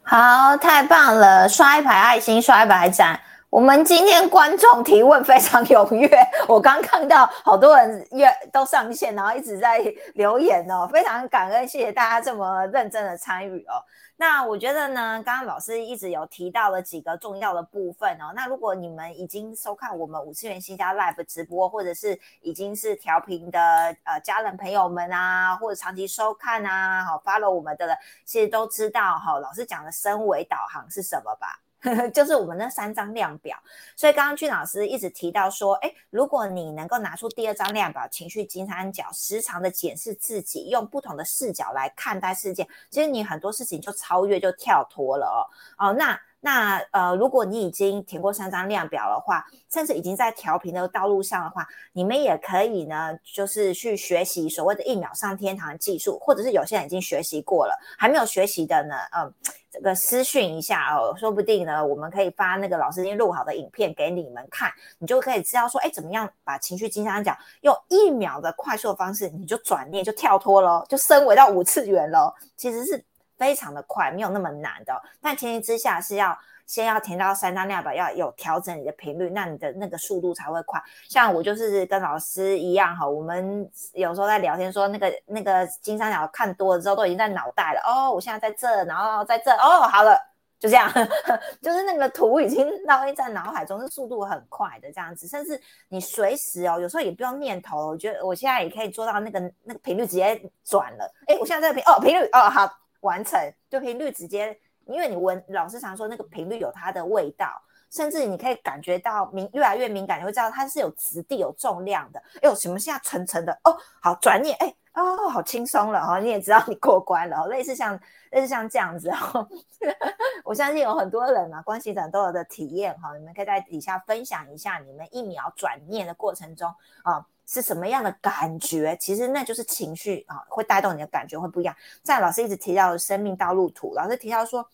好，太棒了！刷一排爱心，刷一排赞。我们今天观众提问非常踊跃，我刚看到好多人约都上线，然后一直在留言哦，非常感恩，谢谢大家这么认真的参与哦。那我觉得呢，刚刚老师一直有提到了几个重要的部分哦。那如果你们已经收看我们五次元新家 Live 直播，或者是已经是调频的呃家人朋友们啊，或者长期收看啊，好 follow 我们的人，其实都知道哈，老师讲的升维导航是什么吧？[laughs] 就是我们那三张量表，所以刚刚俊老师一直提到说，哎，如果你能够拿出第二张量表，情绪金三角，时常的检视自己，用不同的视角来看待事件，其实你很多事情就超越，就跳脱了哦。哦，那。那呃，如果你已经填过三张量表的话，甚至已经在调频的道路上的话，你们也可以呢，就是去学习所谓的一秒上天堂技术，或者是有些人已经学习过了，还没有学习的呢，嗯，这个私讯一下哦，说不定呢，我们可以发那个老师已经录好的影片给你们看，你就可以知道说，哎，怎么样把情绪金三角用一秒的快速的方式，你就转念就跳脱了，就升维到五次元了，其实是。非常的快，没有那么难的，但前提之下是要先要填到三张量表，要有调整你的频率，那你的那个速度才会快。像我就是跟老师一样哈，我们有时候在聊天说那个那个金三角看多了之后都已经在脑袋了哦，我现在在这，然后在这哦，好了，就这样，[laughs] 就是那个图已经烙印在脑海中，是速度很快的这样子，甚至你随时哦，有时候也不用念头，我觉得我现在也可以做到那个那个频率直接转了，哎，我现在这个频哦频率哦好。完成就频率直接，因为你闻老师常说那个频率有它的味道，甚至你可以感觉到敏越来越敏感，你会知道它是有质地、有重量的。哎呦，什么现在沉沉的哦，好转念，哎哦，好轻松了哈，你也知道你过关了，类似像类似像这样子哦。[laughs] 我相信有很多人啊，关系者都有的体验哈，你们可以在底下分享一下你们一秒转念的过程中啊。是什么样的感觉？其实那就是情绪啊，会带动你的感觉会不一样。在老师一直提到的生命道路图，老师提到说，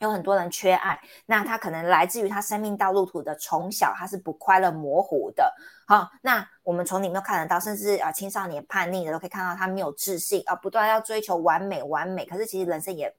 有很多人缺爱，那他可能来自于他生命道路图的从小他是不快乐、模糊的。好，那我们从里面看得到，甚至啊青少年叛逆的都可以看到他没有自信啊，不断要追求完美、完美。可是其实人生也。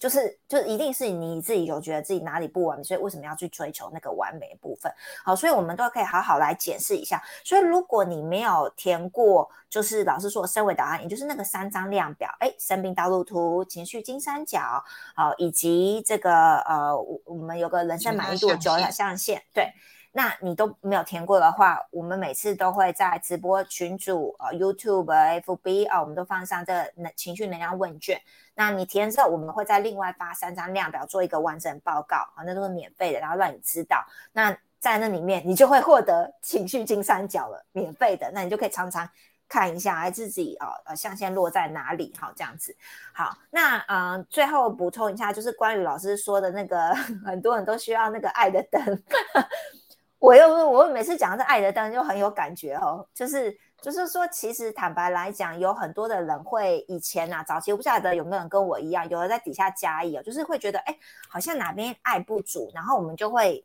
就是，就一定是你自己有觉得自己哪里不完美，所以为什么要去追求那个完美的部分？好，所以我们都可以好好来检视一下。所以如果你没有填过，就是老师说的升维档案，也就是那个三张量表，哎，生命道路图、情绪金三角，好，以及这个呃，我我们有个人生满意度九条象限，对。那你都没有填过的话，我们每次都会在直播群组、呃 YouTube、FB 啊，我们都放上这能情绪能量问卷。那你填之后，我们会再另外发三张量表，做一个完整报告啊，那都是免费的，然后让你知道。那在那里面，你就会获得 [laughs] 情绪金三角了，免费的。那你就可以常常看一下，哎，自己啊呃象限落在哪里，好这样子。好，那嗯，最后补充一下，就是关于老师说的那个，[laughs] 很多人都需要那个爱的灯。[laughs] 我又我每次讲这爱的灯就很有感觉哦，就是就是说，其实坦白来讲，有很多的人会以前呐，早期我不晓得有没有人跟我一样，有的在底下加一哦，就是会觉得哎，好像哪边爱不足，然后我们就会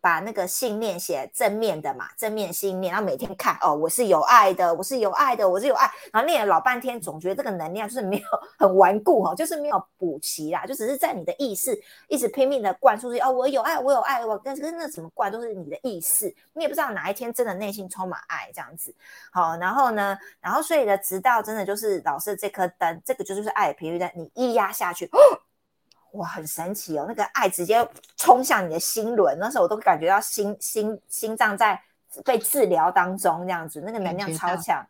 把那个信念写正面的嘛，正面信念，然后每天看哦，我是有爱的，我是有爱的，我是有爱，然后念了老半天，总觉得这个能量就是没有很顽固哈，就是没有补齐啦，就只是在你的意识一直拼命的灌输哦，我有爱，我有爱，我跟跟那什么灌都是你的意识，你也不知道哪一天真的内心充满爱这样子，好，然后呢，然后所以呢，直到真的就是老师这颗灯，这个就是爱的频率灯，你一压下去。哦哇，很神奇哦！那个爱直接冲向你的心轮，那时候我都感觉到心心心脏在被治疗当中，这样子，那个能量超强。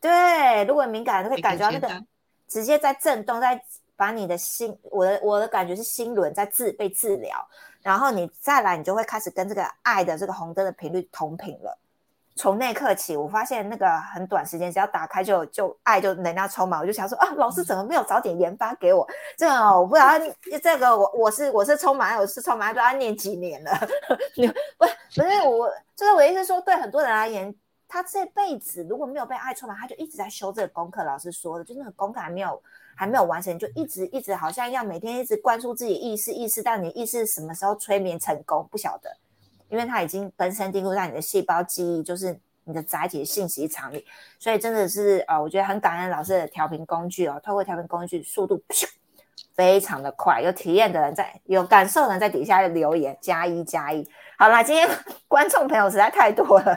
对，如果敏感的会感觉到那个直接在震动，在把你的心，我的我的感觉是心轮在治被治疗，然后你再来，你就会开始跟这个爱的这个红灯的频率同频了。从那刻起，我发现那个很短时间，只要打开就就爱就能量充满，我就想说啊，老师怎么没有早点研发给我？这个我不知道，这个我我是我是充满爱，我是充满爱，不知道念几年了。[laughs] 不不是我，就是我意思说，对很多人而言，他这辈子如果没有被爱充满，他就一直在修这个功课。老师说的，就那个功课还没有还没有完成，就一直一直好像要每天一直灌输自己意识意识，但你意识什么时候催眠成功不晓得。因为它已经根深蒂固在你的细胞记忆，就是你的载体信息场里，所以真的是呃，我觉得很感恩老师的调频工具哦。透过调频工具，速度非常的快。有体验的人在，有感受的人在底下留言加一加一。好了，今天 [laughs] 观众朋友实在太多了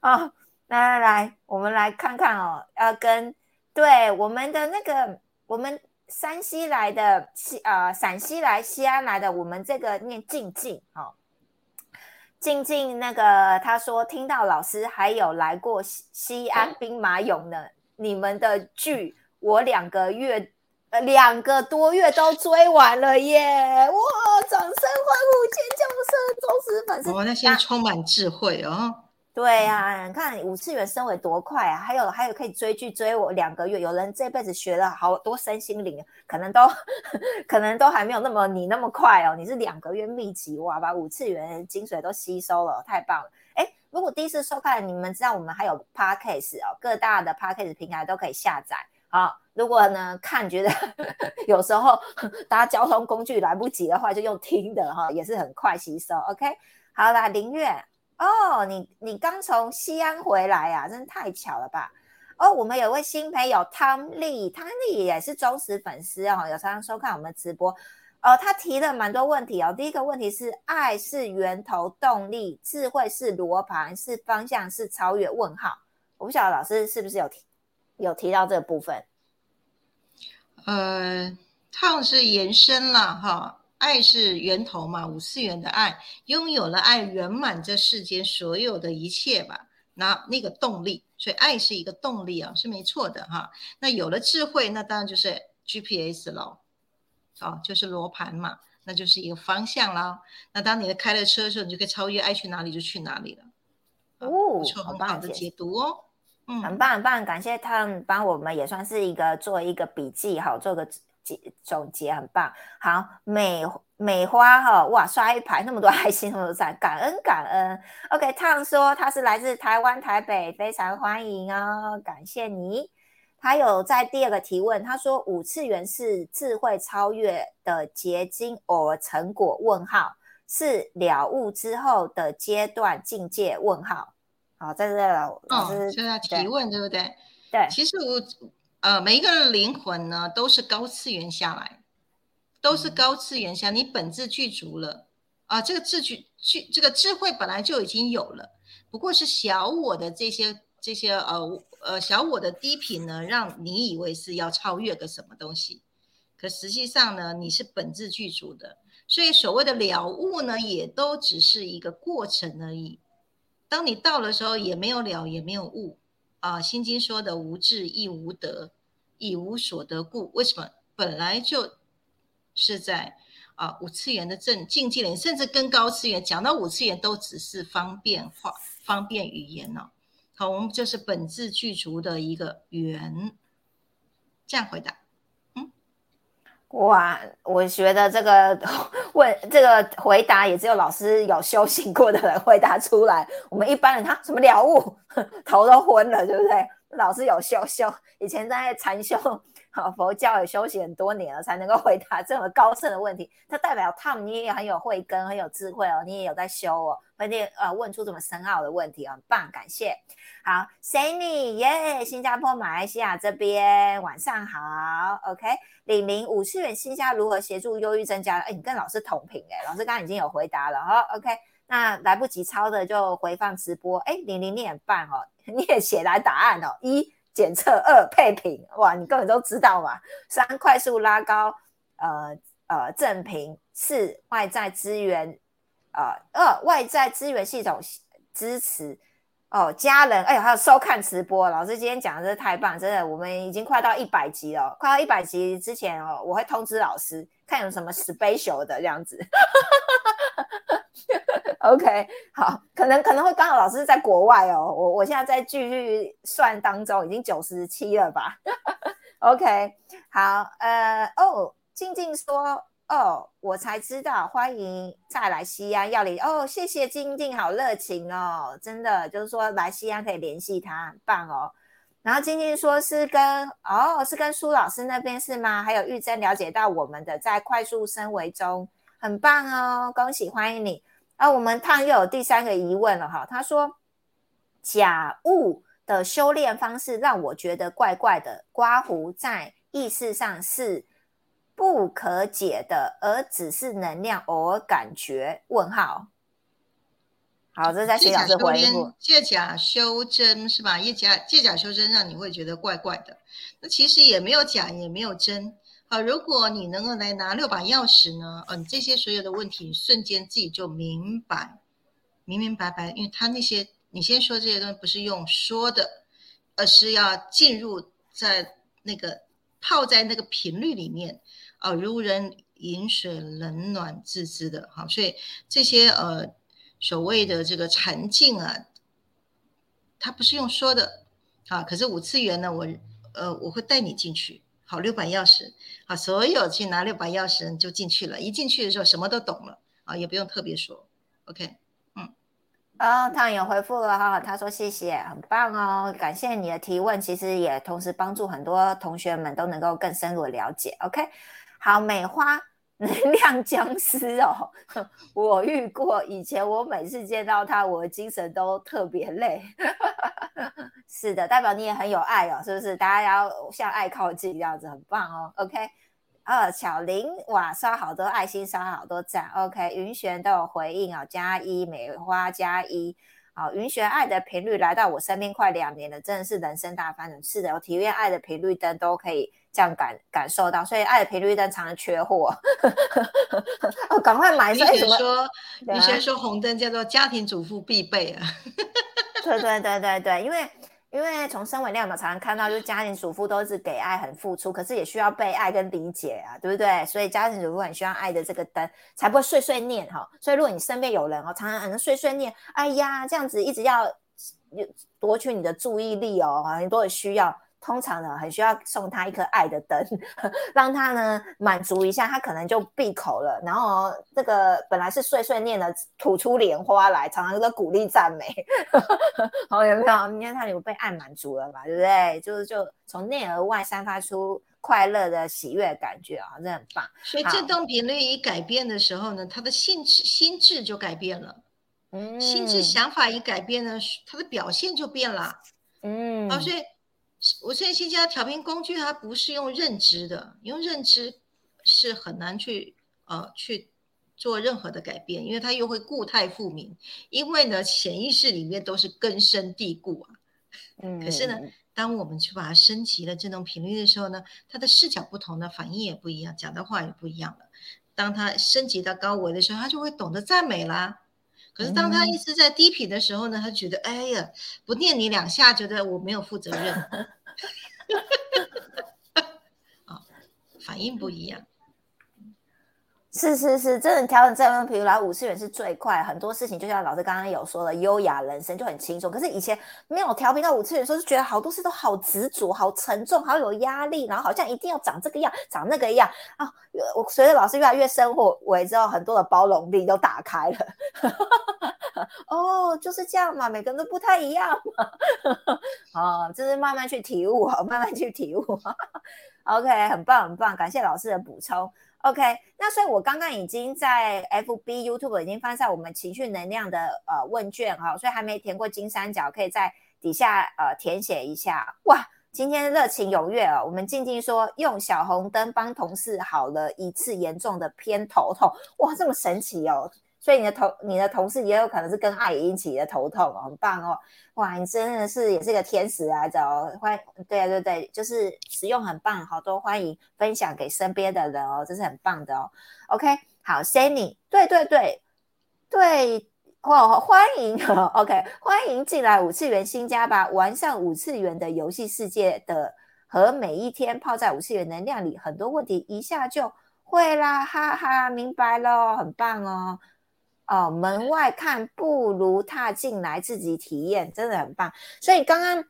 啊！来来来，我们来看看哦，要跟对我们的那个我们山西来的西啊，陕西来西安来的，我们这个念静静哦。静静，那个他说听到老师还有来过西西安兵马俑呢，你们的剧我两个月两个多月都追完了耶！哇，掌声欢呼，尖叫声，忠实粉丝，我那些充满智慧哦。对呀，你看五次元升维多快啊！还有还有可以追剧追我两个月，有人这辈子学了好多身心灵，可能都 [laughs] 可能都还没有那么你那么快哦。你是两个月密集哇，把五次元精髓都吸收了，太棒了！哎，如果第一次收看，你们知道我们还有 podcast 哦，各大的 podcast 平台都可以下载。好，如果呢看觉得 [laughs] 有时候 [laughs] 搭交通工具来不及的话，就用听的哈，也是很快吸收。OK，好啦，林月。哦，你你刚从西安回来呀，真的太巧了吧！哦，我们有位新朋友汤丽，汤丽也是忠实粉丝哦，有常常收看我们直播。哦，他提了蛮多问题哦。第一个问题是：爱是源头动力，智慧是罗盘，是方向，是超越？问号。我不晓得老师是不是有提有提到这个部分？呃，烫是延伸了哈。爱是源头嘛，五次元的爱，拥有了爱，圆满这世间所有的一切吧。那那个动力，所以爱是一个动力啊，是没错的哈。那有了智慧，那当然就是 GPS 喽，哦，就是罗盘嘛，那就是一个方向啦。那当你的开了车的时候，你就可以超越爱去哪里就去哪里了。哦，不错，很好的解读哦，嗯，很棒很棒，感谢他们帮我们也算是一个做一个笔记哈，做个。总结很棒，好美美花哈哇刷一排那么多爱心，那么多赞，感恩感恩。OK，烫说他是来自台湾台北，非常欢迎哦，感谢你。他有在第二个提问，他说五次元是智慧超越的结晶，而成果？问号是了悟之后的阶段境界？问号好，在这老师现在提问对不对？对，其实我。呃，每一个灵魂呢，都是高次元下来，都是高次元下，你本质具足了啊，这个智具具这个智慧本来就已经有了，不过是小我的这些这些呃呃小我的低频呢，让你以为是要超越个什么东西，可实际上呢，你是本质具足的，所以所谓的了悟呢，也都只是一个过程而已。当你到的时候，也没有了，也没有悟。啊，《心经》说的无智亦无得，以无所得故。为什么？本来就是在啊五次元的正境界里，甚至跟高次元。讲到五次元，都只是方便话、方便语言呢。好，我们就是本质具足的一个缘。这样回答。哇，我觉得这个问这个回答也只有老师有修行过的人回答出来。我们一般人他什么了悟，[laughs] 头都昏了，对不对？老师有修修，以前在禅修好，佛教也修行很多年了，才能够回答这么高深的问题。它代表 Tom 你也很有慧根，很有智慧哦，你也有在修哦，而且呃问出这么深奥的问题，很棒，感谢。好，Sunny 耶，新加坡、马来西亚这边晚上好，OK。李玲，五次元新加如何协助忧郁增加？哎，你跟老师同频哎，老师刚刚已经有回答了哈，OK。那来不及抄的就回放直播。哎，玲玲你很棒哦，你也写来答案哦，一。检测二配平，哇，你根本都知道嘛。三快速拉高，呃呃正平。四外在资源，呃二外在资源系统支持。哦，家人，哎呦，还有收看直播，老师今天讲的真是太棒，真的，我们已经快到一百集了，快到一百集之前哦，我会通知老师，看有什么 special 的这样子。[laughs] [laughs] OK，好，可能可能会刚好老师在国外哦，我我现在在继续算当中，已经九十七了吧？OK，好，呃，哦，静静说，哦，我才知道，欢迎再来西安，要你哦，谢谢静静，好热情哦，真的就是说来西安可以联系他，很棒哦。然后静静说是跟哦，是跟苏老师那边是吗？还有玉珍了解到我们的在快速升维中，很棒哦，恭喜欢迎你。啊，我们探又有第三个疑问了哈。他说，假物的修炼方式让我觉得怪怪的。刮胡在意识上是不可解的，而只是能量，偶尔感觉。问号。好，这在徐老师回复。借假修真，是吧？借假借假修真，让你会觉得怪怪的。那其实也没有假，也没有真。如果你能够来拿六把钥匙呢？嗯，这些所有的问题瞬间自己就明白，明明白白。因为他那些，你先说这些东西不是用说的，而是要进入在那个泡在那个频率里面啊，如人饮水，冷暖自知的。好，所以这些呃所谓的这个禅境啊，它不是用说的啊。可是五次元呢，我呃我会带你进去。好，六把钥匙，好，所有去拿六把钥匙你就进去了。一进去的时候，什么都懂了啊，也不用特别说。OK，嗯，啊，汤也回复了哈，他说谢谢，很棒哦，感谢你的提问，其实也同时帮助很多同学们都能够更深入的了解。OK，好，美花。[laughs] 能量僵尸哦，[laughs] 我遇过。以前我每次见到他，我的精神都特别累。[laughs] 是的，代表你也很有爱哦，是不是？大家要向爱靠近，这样子很棒哦。OK，二巧玲哇，刷好多爱心，刷好多赞。OK，云璇都有回应哦，加一美花加一。好，云璇爱的频率来到我身边快两年了，真的是人生大翻转。是的，我体验爱的频率灯都可以。这样感感受到，所以爱的频率灯常常缺货，[laughs] 哦，赶快买！以前说，以前说红灯叫做家庭主妇必备啊。对对对对对，因为因为从身为量表常常看到，就是家庭主妇都是给爱很付出，可是也需要被爱跟理解啊，对不对？所以家庭主妇很需要爱的这个灯，才不会碎碎念哈。所以如果你身边有人哦，常常可能碎碎念，哎呀，这样子一直要夺取你的注意力哦，很多的需要。通常呢，很需要送他一颗爱的灯，[laughs] 让他呢满足一下，他可能就闭口了。然后这个本来是碎碎念的，吐出莲花来，常常都鼓励赞美。好，[laughs] 有没有？你看他有被爱满足了嘛？对不对？就是就从内而外散发出快乐的喜悦感觉啊，这很棒。所以振动频率一改变的时候呢，他的性质心智就改变了。嗯，心智想法一改变呢，他的表现就变了。嗯，好，所以。我现在新加调频工具，它不是用认知的，用认知是很难去呃去做任何的改变，因为它又会固态复明，因为呢潜意识里面都是根深蒂固啊。嗯。可是呢，当我们去把它升级了振动频率的时候呢，它的视角不同呢反应也不一样，讲的话也不一样了。当它升级到高维的时候，他就会懂得赞美啦。可是当他一直在低频的时候呢，他觉得哎呀，不念你两下，觉得我没有负责任，[laughs] 啊，反应不一样。是是是，真的调整这样，比如来五次元是最快，很多事情就像老师刚刚有说的，优雅人生就很轻松。可是以前没有调频到五次元的时候，就觉得好多事都好执着、好沉重、好有压力，然后好像一定要长这个样、长那个样啊。我随着老师越来越生活为之后，很多的包容力都打开了。[laughs] 哦，就是这样嘛，每个人都不太一样嘛。[laughs] 哦，就是慢慢去体悟，慢慢去体悟。[laughs] OK，很棒很棒，感谢老师的补充。OK，那所以我刚刚已经在 FB、YouTube 已经放上我们情绪能量的呃问卷哈，所以还没填过金三角，可以在底下呃填写一下。哇，今天热情踊跃哦！我们静静说用小红灯帮同事好了一次严重的偏头痛，哇，这么神奇哦！所以你的同你的同事也有可能是跟爱引起的头痛，很棒哦！哇，你真的是也是个天使来着哦！欢，对啊对对，就是使用很棒，好多欢迎分享给身边的人哦，这是很棒的哦。OK，好，Sunny，对对对对，哦，欢迎，OK，欢迎进来五次元新家吧，玩上五次元的游戏世界的，和每一天泡在五次元能量里，很多问题一下就会啦，哈哈，明白了，很棒哦。哦，门外看不如踏进来自己体验，真的很棒。所以刚刚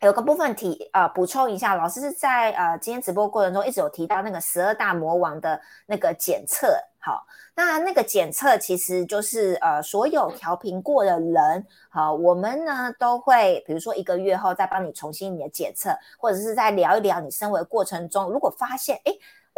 有个部分提呃补充一下，老师是在呃今天直播过程中一直有提到那个十二大魔王的那个检测。好，那那个检测其实就是呃所有调频过的人，好，我们呢都会比如说一个月后再帮你重新你的检测，或者是再聊一聊你身为过程中，如果发现哎。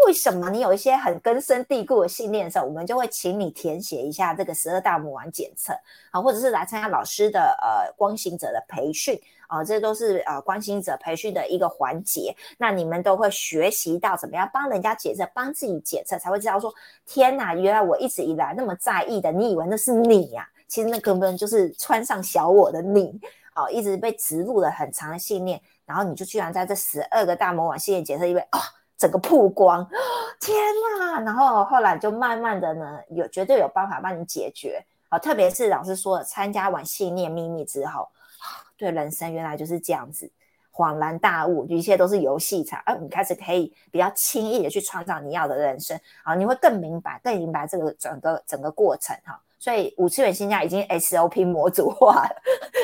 为什么你有一些很根深蒂固的信念的时候，我们就会请你填写一下这个十二大魔王检测啊，或者是来参加老师的呃光行者的培训啊，这都是呃光行者培训的一个环节。那你们都会学习到怎么样帮人家检测，帮自己检测，才会知道说天哪，原来我一直以来那么在意的，你以为那是你呀？其实那根本就是穿上小我的你啊，一直被植入了很长的信念，然后你就居然在这十二个大魔王信念检测因为啊。整个曝光，[gasps] 天呐！然后后来就慢慢的呢，有绝对有办法帮你解决啊。特别是老师说，参加完信念秘密之后，[sighs] 对人生原来就是这样子，恍然大悟，一切都是游戏场，而你开始可以比较轻易的去创造你要的人生啊，你会更明白，更明白这个整个整个过程哈。所以五次元新家已经 SOP 模组化了。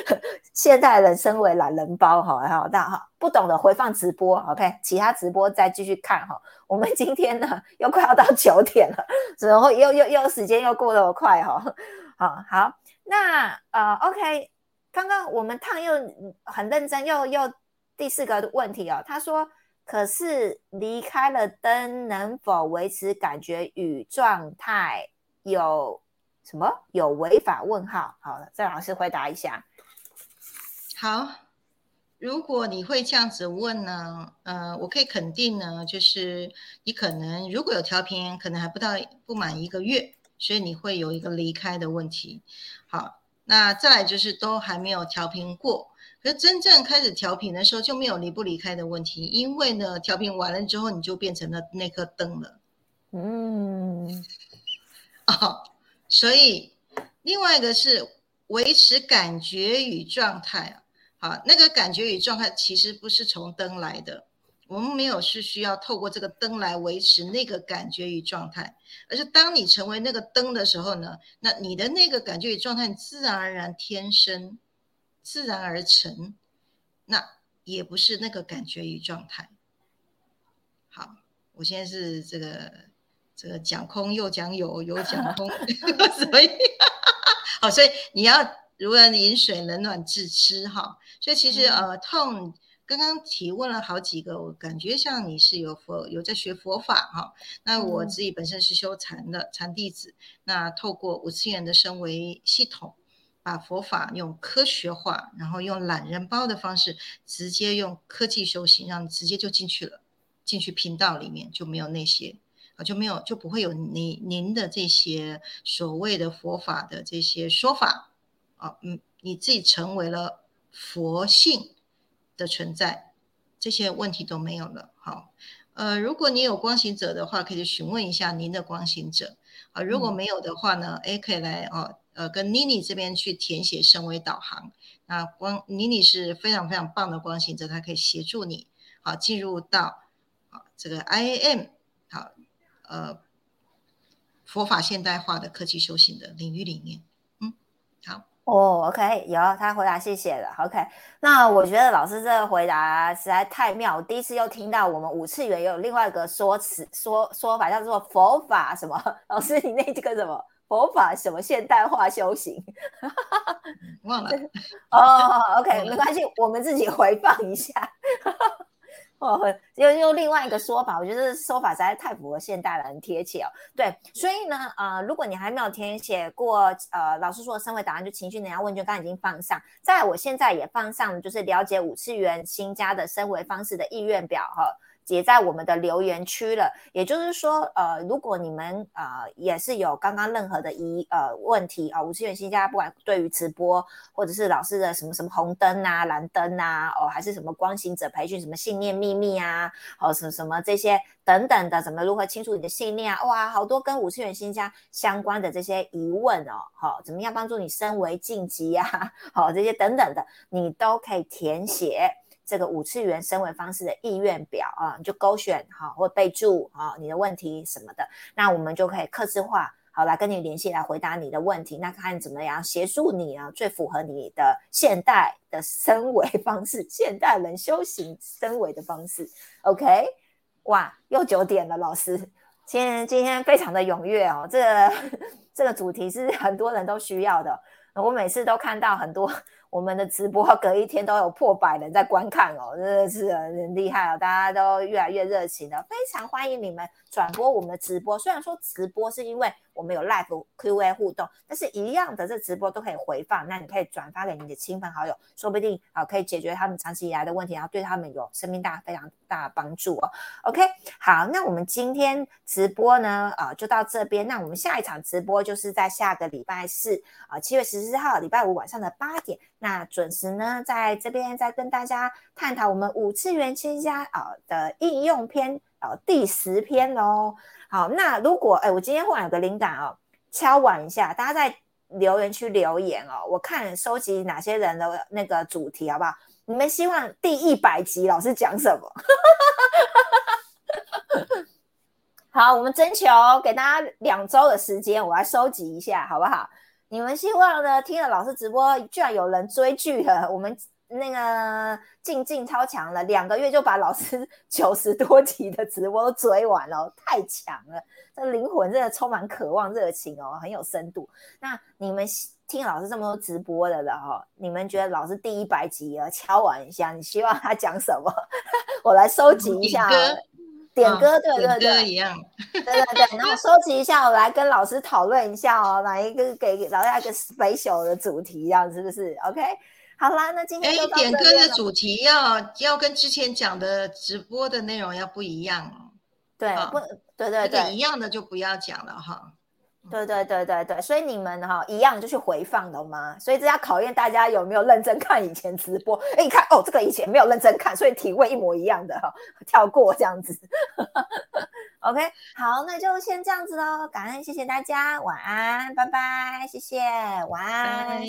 [laughs] 现代人身为懒人包，哈，好，大哈，不懂得回放直播，OK，其他直播再继续看哈。我们今天呢 [laughs] 又快要到九点了，然后又又又时间又过得快哈。好好，那呃，OK，刚刚我们烫又很认真，又又第四个问题哦，他说，可是离开了灯能否维持感觉与状态有？什么有违法？问号，好了，郑老师回答一下。好，如果你会这样子问呢，呃，我可以肯定呢，就是你可能如果有调频，可能还不到不满一个月，所以你会有一个离开的问题。好，那再来就是都还没有调频过，可是真正开始调频的时候就没有离不离开的问题，因为呢，调频完了之后你就变成了那颗灯了。嗯，[laughs] 哦。所以，另外一个是维持感觉与状态啊，好，那个感觉与状态其实不是从灯来的，我们没有是需要透过这个灯来维持那个感觉与状态，而是当你成为那个灯的时候呢，那你的那个感觉与状态自然而然天生，自然而成，那也不是那个感觉与状态。好，我现在是这个。这个讲空又讲有，有 [laughs] 讲空，所以好，所以你要如人饮水冷暖自知哈。所以其实呃，痛刚刚提问了好几个，我感觉像你是有佛有在学佛法哈。那我自己本身是修禅的禅弟子，那透过五次元的升维系统，把佛法用科学化，然后用懒人包的方式，直接用科技修行，让你直接就进去了，进去频道里面就没有那些。啊，就没有就不会有你您的这些所谓的佛法的这些说法啊，嗯，你自己成为了佛性的存在，这些问题都没有了。好，呃，如果你有光行者的话，可以询问一下您的光行者啊。如果没有的话呢，哎，可以来哦，呃，跟妮妮这边去填写升维导航。那光妮妮是非常非常棒的光行者，她可以协助你好进入到啊这个 I A M 好。呃，佛法现代化的科技修行的领域里面，嗯，好哦，OK，有他回答，谢谢了，OK。那我觉得老师这个回答实在太妙，我第一次又听到我们五次元有另外一个说辞说说法叫做佛法什么？[laughs] 老师你那这个什么佛法什么现代化修行？忘了 [laughs] 哦，OK，没关系，我们自己回放一下。哦，用用另外一个说法，我觉得说法实在太符合现代了，很贴切哦。对，所以呢，呃，如果你还没有填写过，呃，老师说的三维答案，就情绪能量问卷，刚刚已经放上，在我现在也放上，就是了解五次元新家的升维方式的意愿表哈。也在我们的留言区了，也就是说，呃，如果你们呃也是有刚刚任何的疑呃问题啊，五次元新家不管对于直播或者是老师的什么什么红灯啊、蓝灯啊，哦，还是什么光行者培训、什么信念秘密啊，哦，什什么这些等等的，怎么如何清楚你的信念啊？哇，好多跟五次元新家相关的这些疑问哦，好，怎么样帮助你升为晋级啊？[laughs] 好，这些等等的，你都可以填写。这个五次元升维方式的意愿表啊，你就勾选好或备注啊，你的问题什么的，那我们就可以刻字化好来跟你联系来回答你的问题。那看怎么样协助你啊，最符合你的现代的升维方式，现代人修行升维的方式。OK，哇，又九点了，老师，今天今天非常的踊跃哦，这个 [laughs] 这个主题是很多人都需要的，我每次都看到很多。我们的直播隔一天都有破百人在观看哦，真的是很厉害哦，大家都越来越热情了，非常欢迎你们转播我们的直播。虽然说直播是因为我们有 live Q&A 互动，但是一样的这直播都可以回放，那你可以转发给你的亲朋好友，说不定啊可以解决他们长期以来的问题，然后对他们有生命大非常大的帮助哦。OK，好，那我们今天直播呢啊就到这边，那我们下一场直播就是在下个礼拜四啊七月十四号礼拜五晚上的八点。那准时呢，在这边再跟大家探讨我们五次元千家啊的应用篇啊第十篇喽。好，那如果哎，我今天忽然有个灵感哦，敲碗一下，大家在留言区留言哦，我看收集哪些人的那个主题好不好？你们希望第一百集老师讲什么？[laughs] 好，我们征求给大家两周的时间，我来收集一下，好不好？你们希望呢？听了老师直播，居然有人追剧了。我们那个静静超强了，两个月就把老师 [laughs] 九十多集的直播都追完了，太强了！这灵魂真的充满渴望、热情哦，很有深度。那你们听老师这么多直播的了哈，你们觉得老师第一百集啊，敲完一下，你希望他讲什么？[laughs] 我来收集一下。点歌，对对对，一样，对对对，然后收集一下，我来跟老师讨论一下哦，哪一个给老师一个 special 的主题，这样是不是？OK，好啦，那今天哎，点歌的主题要要跟之前讲的直播的内容要不一样哦。对，不，对对对，一样的就不要讲了哈。对对对对对，所以你们哈一样就去回放的吗？所以这要考验大家有没有认真看以前直播。哎，你看哦，这个以前没有认真看，所以体位一模一样的哈，跳过这样子。[laughs] OK，好，那就先这样子喽。感恩，谢谢大家，晚安，拜拜，谢谢，晚安。